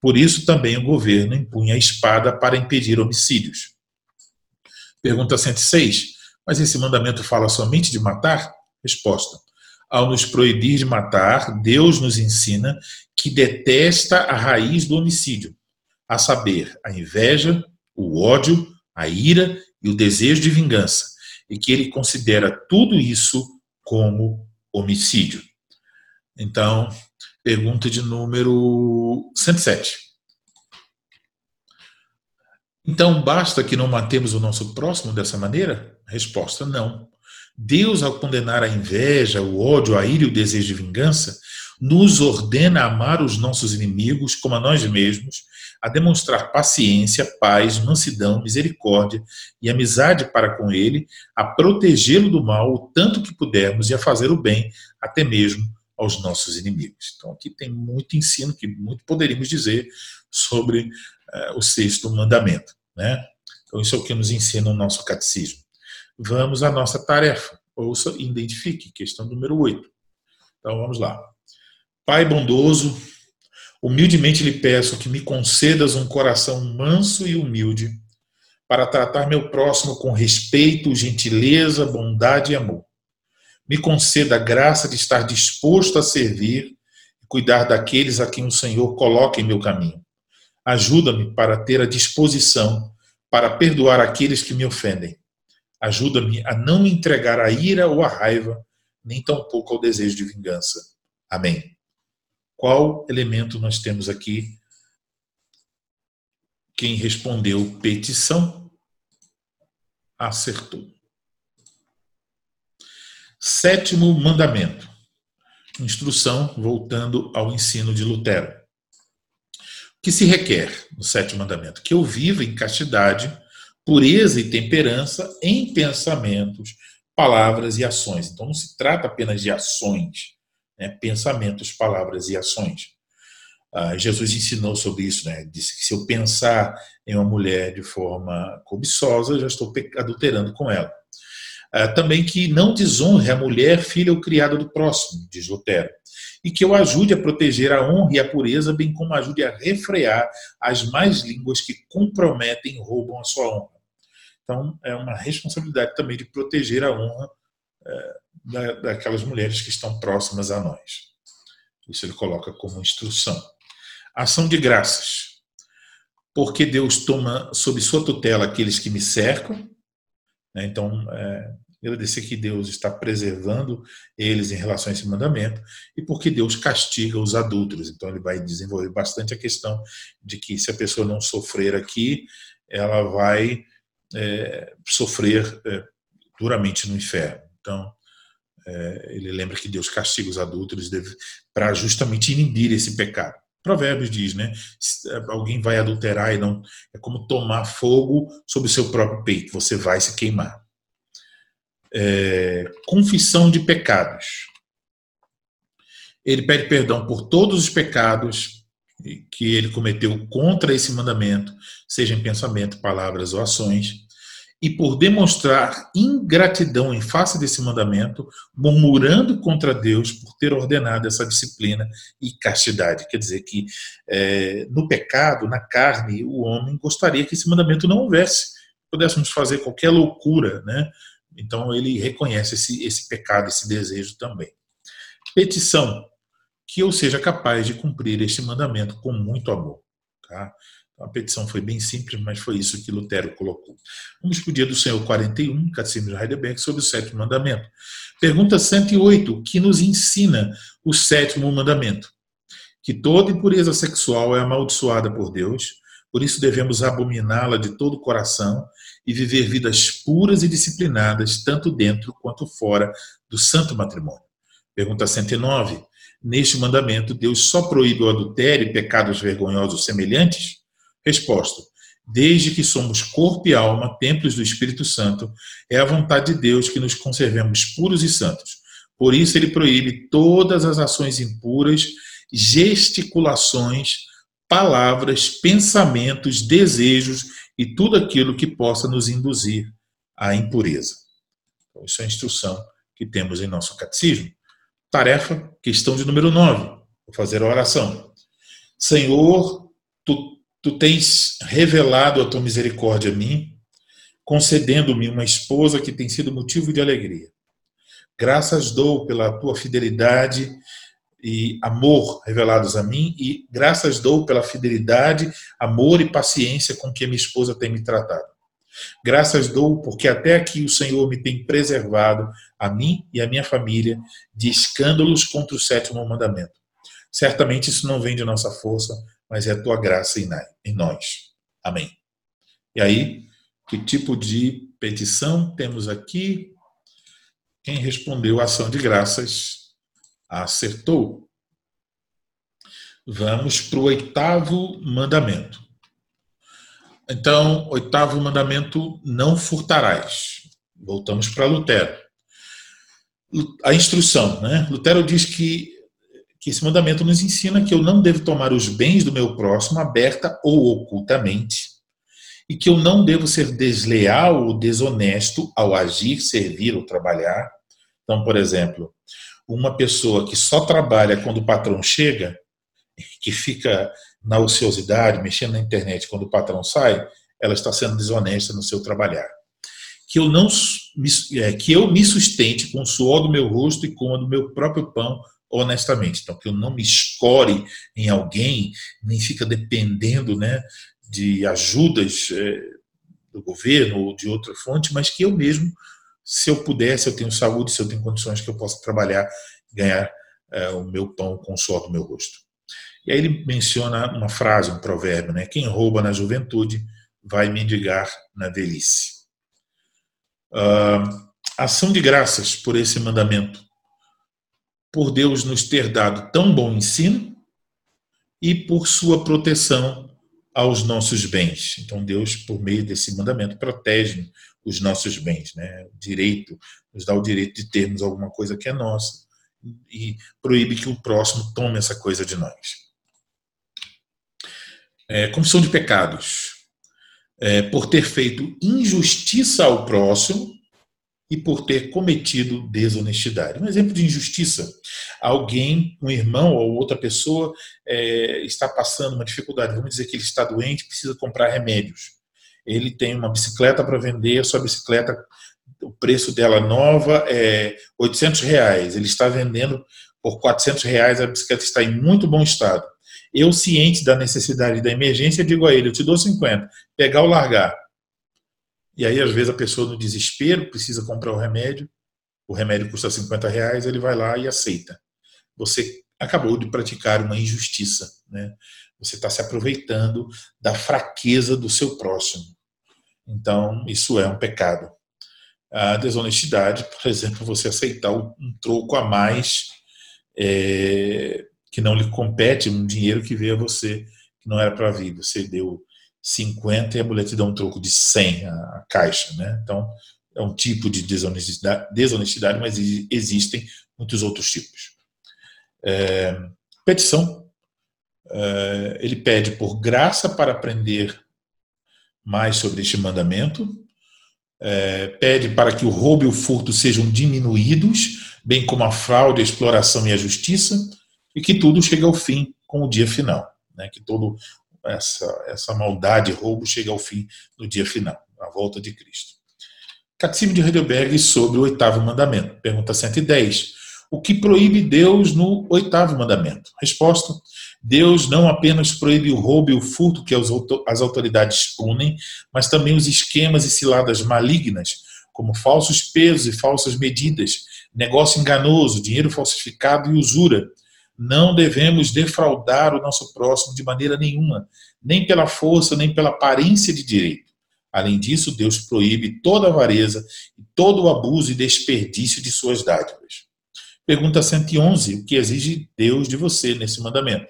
Por isso, também o governo impunha a espada para impedir homicídios. Pergunta 106. Mas esse mandamento fala somente de matar? Resposta. Ao nos proibir de matar, Deus nos ensina que detesta a raiz do homicídio, a saber, a inveja, o ódio, a ira e o desejo de vingança, e que ele considera tudo isso como homicídio. Então, pergunta de número 107. Então, basta que não matemos o nosso próximo dessa maneira? Resposta: não. Deus, ao condenar a inveja, o ódio, a ira e o desejo de vingança, nos ordena a amar os nossos inimigos como a nós mesmos, a demonstrar paciência, paz, mansidão, misericórdia e amizade para com ele, a protegê-lo do mal o tanto que pudermos e a fazer o bem até mesmo aos nossos inimigos. Então aqui tem muito ensino que muito poderíamos dizer sobre uh, o sexto mandamento, né? Então isso é o que nos ensina o nosso catecismo. Vamos à nossa tarefa. Ouça e identifique, questão número 8. Então vamos lá. Pai bondoso, humildemente lhe peço que me concedas um coração manso e humilde para tratar meu próximo com respeito, gentileza, bondade e amor. Me conceda a graça de estar disposto a servir e cuidar daqueles a quem o Senhor coloca em meu caminho. Ajuda-me para ter a disposição para perdoar aqueles que me ofendem Ajuda-me a não me entregar à ira ou à raiva, nem tampouco ao desejo de vingança. Amém. Qual elemento nós temos aqui? Quem respondeu petição acertou. Sétimo mandamento. Instrução voltando ao ensino de Lutero. O que se requer no sétimo mandamento? Que eu viva em castidade pureza e temperança em pensamentos, palavras e ações. Então não se trata apenas de ações, né? pensamentos, palavras e ações. Ah, Jesus ensinou sobre isso, né? Disse que se eu pensar em uma mulher de forma cobiçosa, já estou adulterando com ela. Ah, também que não desonre a mulher, filha ou criada do próximo, diz Lutero. E que eu ajude a proteger a honra e a pureza, bem como ajude a refrear as más línguas que comprometem e roubam a sua honra. Então, é uma responsabilidade também de proteger a honra é, da, daquelas mulheres que estão próximas a nós. Isso ele coloca como instrução. Ação de graças. Porque Deus toma sob sua tutela aqueles que me cercam. Né? Então, é, agradecer que Deus está preservando eles em relação a esse mandamento e porque Deus castiga os adultos. Então, ele vai desenvolver bastante a questão de que se a pessoa não sofrer aqui, ela vai é, sofrer é, duramente no inferno. Então, é, ele lembra que Deus castiga os adúlteros para justamente inibir esse pecado. Provérbios diz, né? É, alguém vai adulterar e não. É como tomar fogo sobre o seu próprio peito, você vai se queimar. É, confissão de pecados. Ele pede perdão por todos os pecados que ele cometeu contra esse mandamento, seja em pensamento, palavras ou ações, e por demonstrar ingratidão em face desse mandamento, murmurando contra Deus por ter ordenado essa disciplina e castidade. Quer dizer que é, no pecado, na carne, o homem gostaria que esse mandamento não houvesse, pudéssemos fazer qualquer loucura, né? Então ele reconhece esse, esse pecado, esse desejo também. Petição, que eu seja capaz de cumprir este mandamento com muito amor. Tá? Então, a petição foi bem simples, mas foi isso que Lutero colocou. Vamos para o dia do Senhor 41, Catecismo de Heidelberg, sobre o sétimo mandamento. Pergunta 108, que nos ensina o sétimo mandamento? Que toda impureza sexual é amaldiçoada por Deus, Por isso devemos abominá-la de todo o coração e viver vidas puras e disciplinadas, tanto dentro quanto fora do santo matrimônio. Pergunta 109. Neste mandamento, Deus só proíbe o adultério e pecados vergonhosos semelhantes? Resposta. Desde que somos corpo e alma, templos do Espírito Santo, é a vontade de Deus que nos conservemos puros e santos. Por isso, ele proíbe todas as ações impuras, gesticulações, palavras, pensamentos, desejos e tudo aquilo que possa nos induzir à impureza. Então, isso é a instrução que temos em nosso catecismo. Tarefa, questão de número 9. Vou fazer a oração. Senhor, tu, tu tens revelado a tua misericórdia a mim, concedendo-me uma esposa que tem sido motivo de alegria. Graças dou pela tua fidelidade e amor revelados a mim, e graças dou pela fidelidade, amor e paciência com que minha esposa tem me tratado. Graças dou porque até aqui o Senhor me tem preservado, a mim e a minha família, de escândalos contra o sétimo mandamento. Certamente isso não vem de nossa força, mas é a tua graça em nós. Amém. E aí, que tipo de petição temos aqui? Quem respondeu ação de graças acertou. Vamos para o oitavo mandamento. Então, oitavo mandamento: não furtarás. Voltamos para Lutero. A instrução, né? Lutero diz que, que esse mandamento nos ensina que eu não devo tomar os bens do meu próximo aberta ou ocultamente, e que eu não devo ser desleal ou desonesto ao agir, servir ou trabalhar. Então, por exemplo, uma pessoa que só trabalha quando o patrão chega, [laughs] que fica na ociosidade, mexendo na internet quando o patrão sai, ela está sendo desonesta no seu trabalhar. Que eu não é, que eu me sustente com o suor do meu rosto e com o do meu próprio pão honestamente. Então que eu não me escore em alguém, nem fica dependendo, né, de ajudas é, do governo ou de outra fonte, mas que eu mesmo se eu puder, se eu tenho saúde, se eu tenho condições que eu possa trabalhar, ganhar é, o meu pão com o suor do meu rosto. E aí ele menciona uma frase, um provérbio, né? Quem rouba na juventude vai mendigar na velhice. Uh, ação de graças por esse mandamento, por Deus nos ter dado tão bom ensino e por sua proteção aos nossos bens. Então Deus, por meio desse mandamento, protege os nossos bens, né? O direito, nos dá o direito de termos alguma coisa que é nossa e proíbe que o próximo tome essa coisa de nós. É, confissão de pecados. É, por ter feito injustiça ao próximo e por ter cometido desonestidade. Um exemplo de injustiça: alguém, um irmão ou outra pessoa é, está passando uma dificuldade, vamos dizer que ele está doente, precisa comprar remédios ele tem uma bicicleta para vender, sua bicicleta, o preço dela nova é 800 reais, ele está vendendo por 400 reais, a bicicleta está em muito bom estado. Eu, ciente da necessidade da emergência, digo a ele, eu te dou 50, pegar ou largar. E aí, às vezes, a pessoa no desespero precisa comprar o remédio, o remédio custa 50 reais, ele vai lá e aceita. Você acabou de praticar uma injustiça, né? Você está se aproveitando da fraqueza do seu próximo. Então, isso é um pecado. A desonestidade, por [laughs] exemplo, você aceitar um troco a mais é, que não lhe compete, um dinheiro que veio a você que não era para vir. Você deu 50 e a mulher te um troco de 100 a, caixa. Né? Então, é um tipo de desonestidade, desonestidade mas existem muitos outros tipos. É, petição. É, ele pede por graça para aprender mais sobre este mandamento, é, pede para que o roubo e o furto sejam diminuídos, bem como a fraude, a exploração e a justiça, e que tudo chegue ao fim com o dia final, né? que toda essa, essa maldade, roubo, chegue ao fim no dia final, a volta de Cristo. Catecismo de Heidelberg sobre o oitavo mandamento, pergunta 110. O que proíbe Deus no oitavo mandamento? Resposta: Deus não apenas proíbe o roubo e o furto que as autoridades punem, mas também os esquemas e ciladas malignas, como falsos pesos e falsas medidas, negócio enganoso, dinheiro falsificado e usura, Não devemos defraudar o nosso próximo de maneira nenhuma, nem pela força, nem pela aparência de direito. Além disso, Deus proíbe toda avareza todo o abuso e desperdício de suas dádivas. Pergunta 111. O que exige Deus de você nesse mandamento?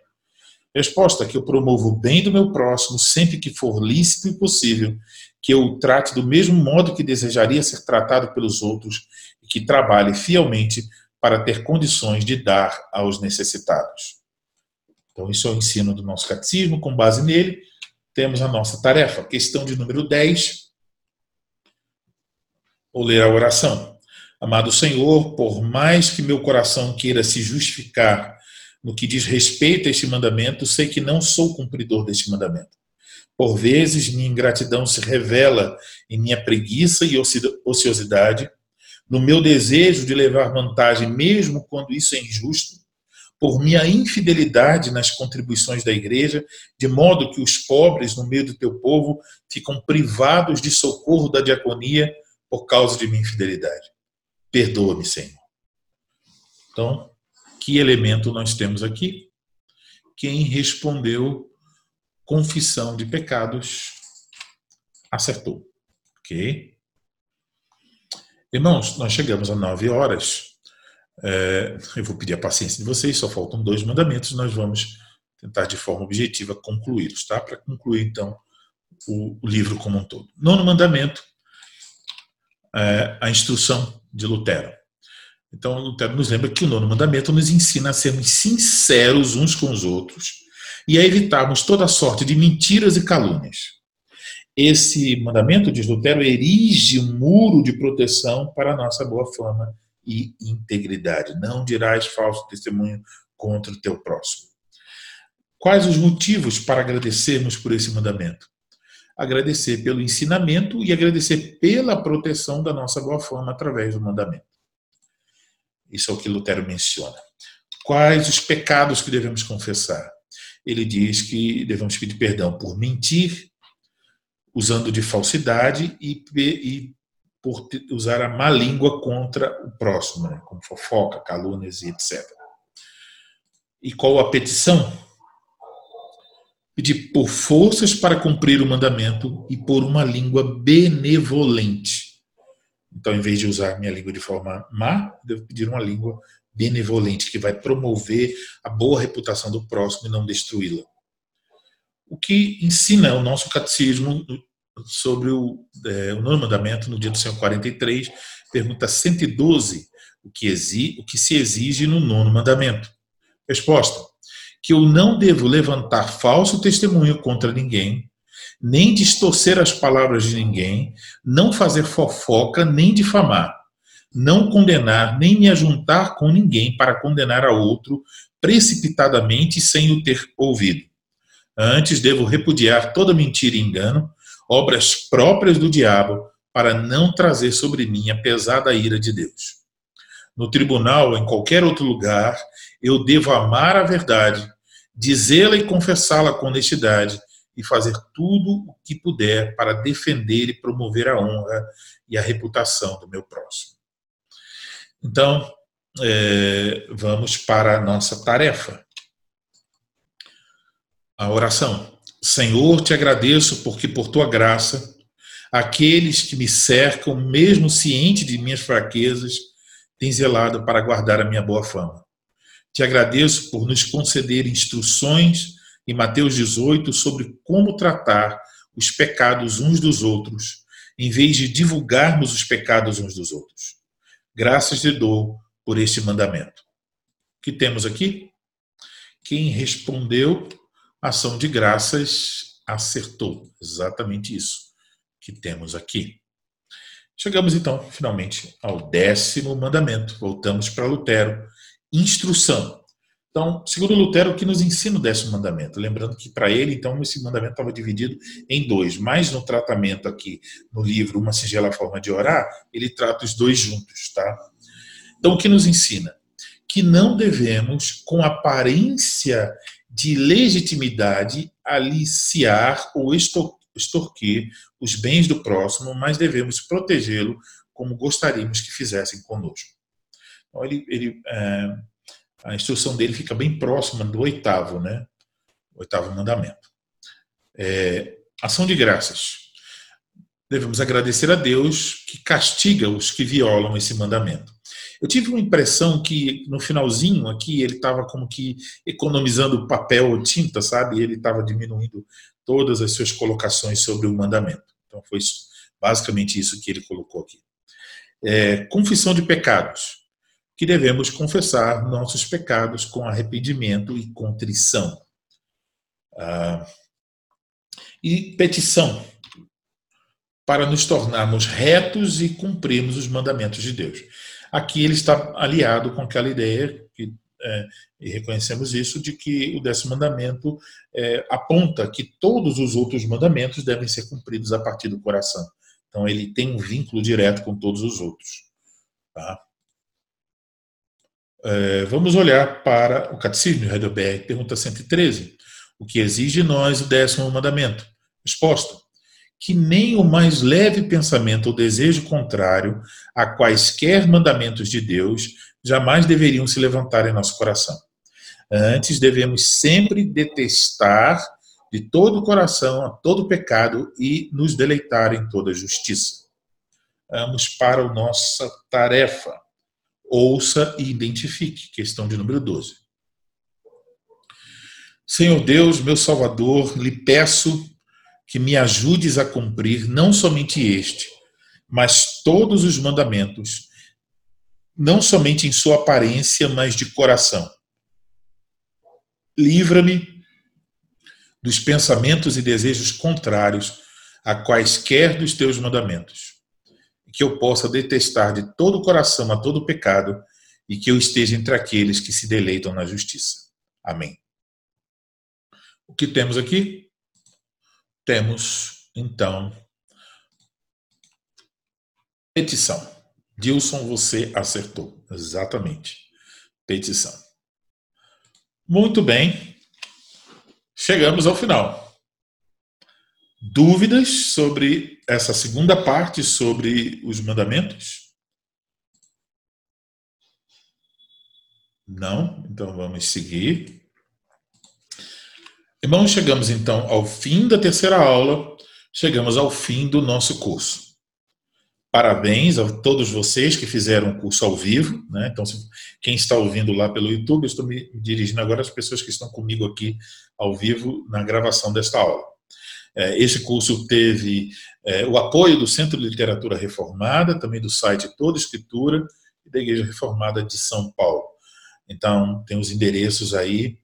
Resposta: que eu promovo o bem do meu próximo sempre que for lícito e possível, que eu o trate do mesmo modo que desejaria ser tratado pelos outros e que trabalhe fielmente para ter condições de dar aos necessitados. Então, isso é o ensino do nosso catecismo. Com base nele, temos a nossa tarefa. Questão de número 10. Vou ler a oração. Amado Senhor, por mais que meu coração queira se justificar no que diz respeito a este mandamento, sei que não sou cumpridor deste mandamento. Por vezes, minha ingratidão se revela em minha preguiça e ociosidade, no meu desejo de levar vantagem, mesmo quando isso é injusto, por minha infidelidade nas contribuições da igreja, de modo que os pobres no meio do teu povo ficam privados de socorro da diaconia por causa de minha infidelidade. Perdoa-me, Senhor. Então, que elemento nós temos aqui? Quem respondeu confissão de pecados acertou. Ok? Irmãos, nós chegamos a nove horas. É, eu vou pedir a paciência de vocês, só faltam dois mandamentos, nós vamos tentar de forma objetiva concluí-los, tá? Para concluir, então, o, o, livro como um todo. Nono mandamento, é, a instrução de Lutero. Então, Lutero nos lembra que o nono mandamento nos ensina a sermos sinceros uns com os outros e a evitarmos toda sorte de mentiras e calúnias. Esse mandamento, diz Lutero, erige um muro de proteção para a nossa boa fama e integridade. Não dirás falso testemunho contra o teu próximo. Quais os motivos para agradecermos por esse mandamento? Agradecer pelo ensinamento e agradecer pela proteção da nossa boa fama através do mandamento. Isso é o que Lutero menciona. Quais os pecados que devemos confessar? Ele diz que devemos pedir perdão por mentir, usando de falsidade e, e por usar a má língua contra o próximo, né? como fofoca, calúnias e etc. E qual a petição? Pedir por forças para cumprir o mandamento e por uma língua benevolente então, em vez de usar minha língua de forma má, devo pedir uma língua benevolente, que vai promover a boa reputação do próximo e não destruí-la. O que ensina o nosso catecismo sobre o, é, o nono mandamento, no dia do Senhor 43, pergunta 112, o que, exige, o que se exige no nono mandamento. Resposta: que eu não devo levantar falso testemunho contra ninguém, nem distorcer as palavras de ninguém, não fazer fofoca, nem difamar, não condenar, nem me ajuntar com ninguém para condenar a outro precipitadamente sem o ter ouvido. Antes devo repudiar toda mentira e engano, obras próprias do diabo, para não trazer sobre mim a pesada ira de Deus. No tribunal ou em qualquer outro lugar, eu devo amar a verdade, dizê-la e confessá-la com honestidade, e fazer tudo o que puder para defender e promover a honra e a reputação do meu próximo. Então, é, vamos para a nossa tarefa. A oração. Senhor, te agradeço porque por tua graça, aqueles que me cercam, mesmo ciente de minhas fraquezas, têm zelado para guardar a minha boa fama. Te agradeço por nos conceder instruções em Mateus 18 sobre como tratar os pecados uns dos outros, em vez de divulgarmos os pecados uns dos outros. Graças te dou por este mandamento. O que temos aqui? Quem respondeu ação de graças acertou. Exatamente isso que temos aqui. Chegamos então, finalmente, ao décimo mandamento. Voltamos para Lutero. Instrução. Então, segundo Lutero, o que nos ensina o décimo mandamento? Lembrando que para ele, então, esse mandamento estava dividido em dois, mas no tratamento aqui no livro Uma Singela Forma de Orar, ele trata os dois juntos, tá? Então, o que nos ensina? Que não devemos, com aparência de legitimidade, aliciar ou extorquir os bens do próximo, mas devemos protegê-lo como gostaríamos que fizessem conosco. Então, ele, ele é, a instrução dele fica bem próxima do oitavo, né? oitavo mandamento. É, ação de graças. Devemos agradecer a Deus que castiga os que violam esse mandamento. Eu tive uma impressão que no finalzinho aqui ele estava como que economizando papel ou tinta, sabe? Ele estava diminuindo todas as suas colocações sobre o mandamento. Então foi basicamente isso que ele colocou aqui. É, confissão de pecados, que devemos confessar nossos pecados com arrependimento e contrição. Ah, e petição, para nos tornarmos retos e cumprirmos os mandamentos de Deus. Aqui ele está aliado com aquela ideia, que, é, e reconhecemos isso, de que o décimo mandamento é, aponta que todos os outros mandamentos devem ser cumpridos a partir do coração. Então ele tem um vínculo direto com todos os outros. Tá? É, vamos olhar para o Catecismo de Heidelberg, pergunta 113. O que exige de nós o décimo mandamento? Resposta: que nem o mais leve pensamento ou desejo contrário a quaisquer mandamentos de Deus jamais deveriam se levantar em nosso coração. Antes, devemos sempre detestar de todo o coração a todo pecado e nos deleitar em toda justiça. Vamos para a nossa tarefa. Ouça e identifique. Questão de número 12. Senhor Deus, meu Salvador, lhe peço que me ajudes a cumprir não somente este, mas todos os mandamentos, não somente em sua aparência, mas de coração. Livra-me dos pensamentos e desejos contrários a quaisquer dos teus mandamentos, que eu possa detestar de todo o coração a todo pecado e que eu esteja entre aqueles que se deleitam na justiça. Amém. O que temos aqui? Temos, então, petição. Dilson, você acertou. Exatamente. Petição. Muito bem. Chegamos ao final. Dúvidas sobre essa segunda parte, sobre os mandamentos? Não? Então vamos seguir. Irmãos, chegamos então ao fim da terceira aula, chegamos ao fim do nosso curso. Parabéns a todos vocês que fizeram o curso ao vivo. Né? Então, quem está ouvindo lá pelo YouTube, eu estou me dirigindo agora às pessoas que estão comigo aqui ao vivo na gravação desta aula. É, esse curso teve é, o apoio do Centro de Literatura Reformada, também do site Toda Escritura e da Igreja Reformada de São Paulo. Então, tem os endereços aí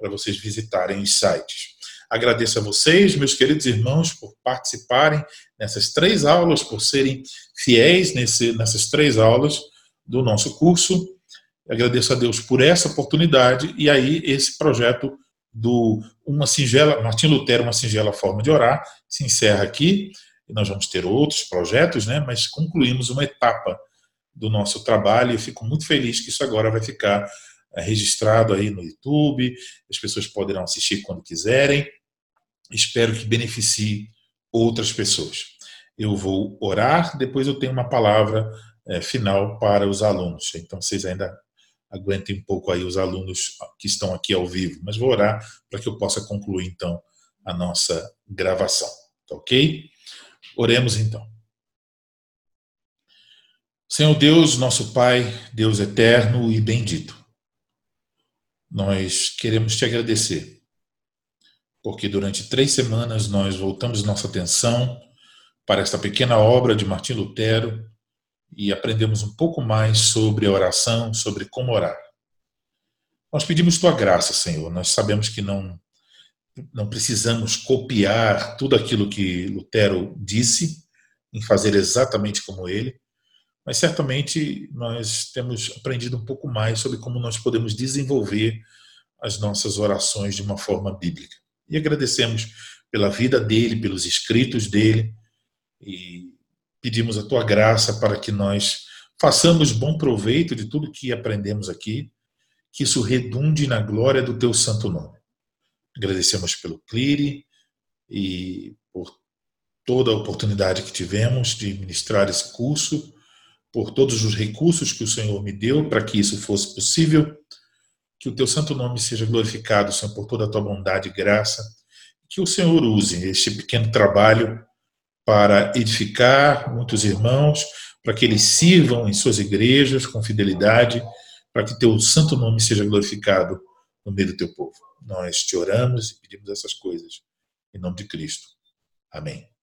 para vocês visitarem os sites. Agradeço a vocês, meus queridos irmãos, por participarem nessas três aulas, por serem fiéis nesse, nessas três aulas do nosso curso. Agradeço a Deus por essa oportunidade e aí esse projeto do uma singela Martim Lutero uma singela forma de orar se encerra aqui. E nós vamos ter outros projetos, né? Mas concluímos uma etapa do nosso trabalho e eu fico muito feliz que isso agora vai ficar registrado aí no YouTube, as pessoas poderão assistir quando quiserem. Espero que beneficie outras pessoas. Eu vou orar, depois eu tenho uma palavra é, final para os alunos. Então vocês ainda aguentem um pouco aí os alunos que estão aqui ao vivo, mas vou orar para que eu possa concluir então a nossa gravação. Tá ok? Oremos então. Senhor Deus, nosso Pai, Deus eterno e bendito nós queremos te agradecer, porque durante três semanas nós voltamos nossa atenção para esta pequena obra de Martim Lutero e aprendemos um pouco mais sobre a oração, sobre como orar. Nós pedimos tua graça, Senhor. Nós sabemos que não não precisamos copiar tudo aquilo que Lutero disse em fazer exatamente como ele, mas certamente nós temos aprendido um pouco mais sobre como nós podemos desenvolver as nossas orações de uma forma bíblica. E agradecemos pela vida dele, pelos escritos dele, e pedimos a tua graça para que nós façamos bom proveito de tudo que aprendemos aqui, que isso redunde na glória do teu santo nome. Agradecemos pelo Clire e por toda a oportunidade que tivemos de ministrar esse curso por todos os recursos que o Senhor me deu para que isso fosse possível. Que o teu santo nome seja glorificado, Senhor, por toda a tua bondade e graça. Que o Senhor use este pequeno trabalho para edificar muitos irmãos, para que eles sirvam em suas igrejas com fidelidade, para que teu santo nome seja glorificado no meio do teu povo. Nós te oramos e pedimos essas coisas em nome de Cristo. Amém.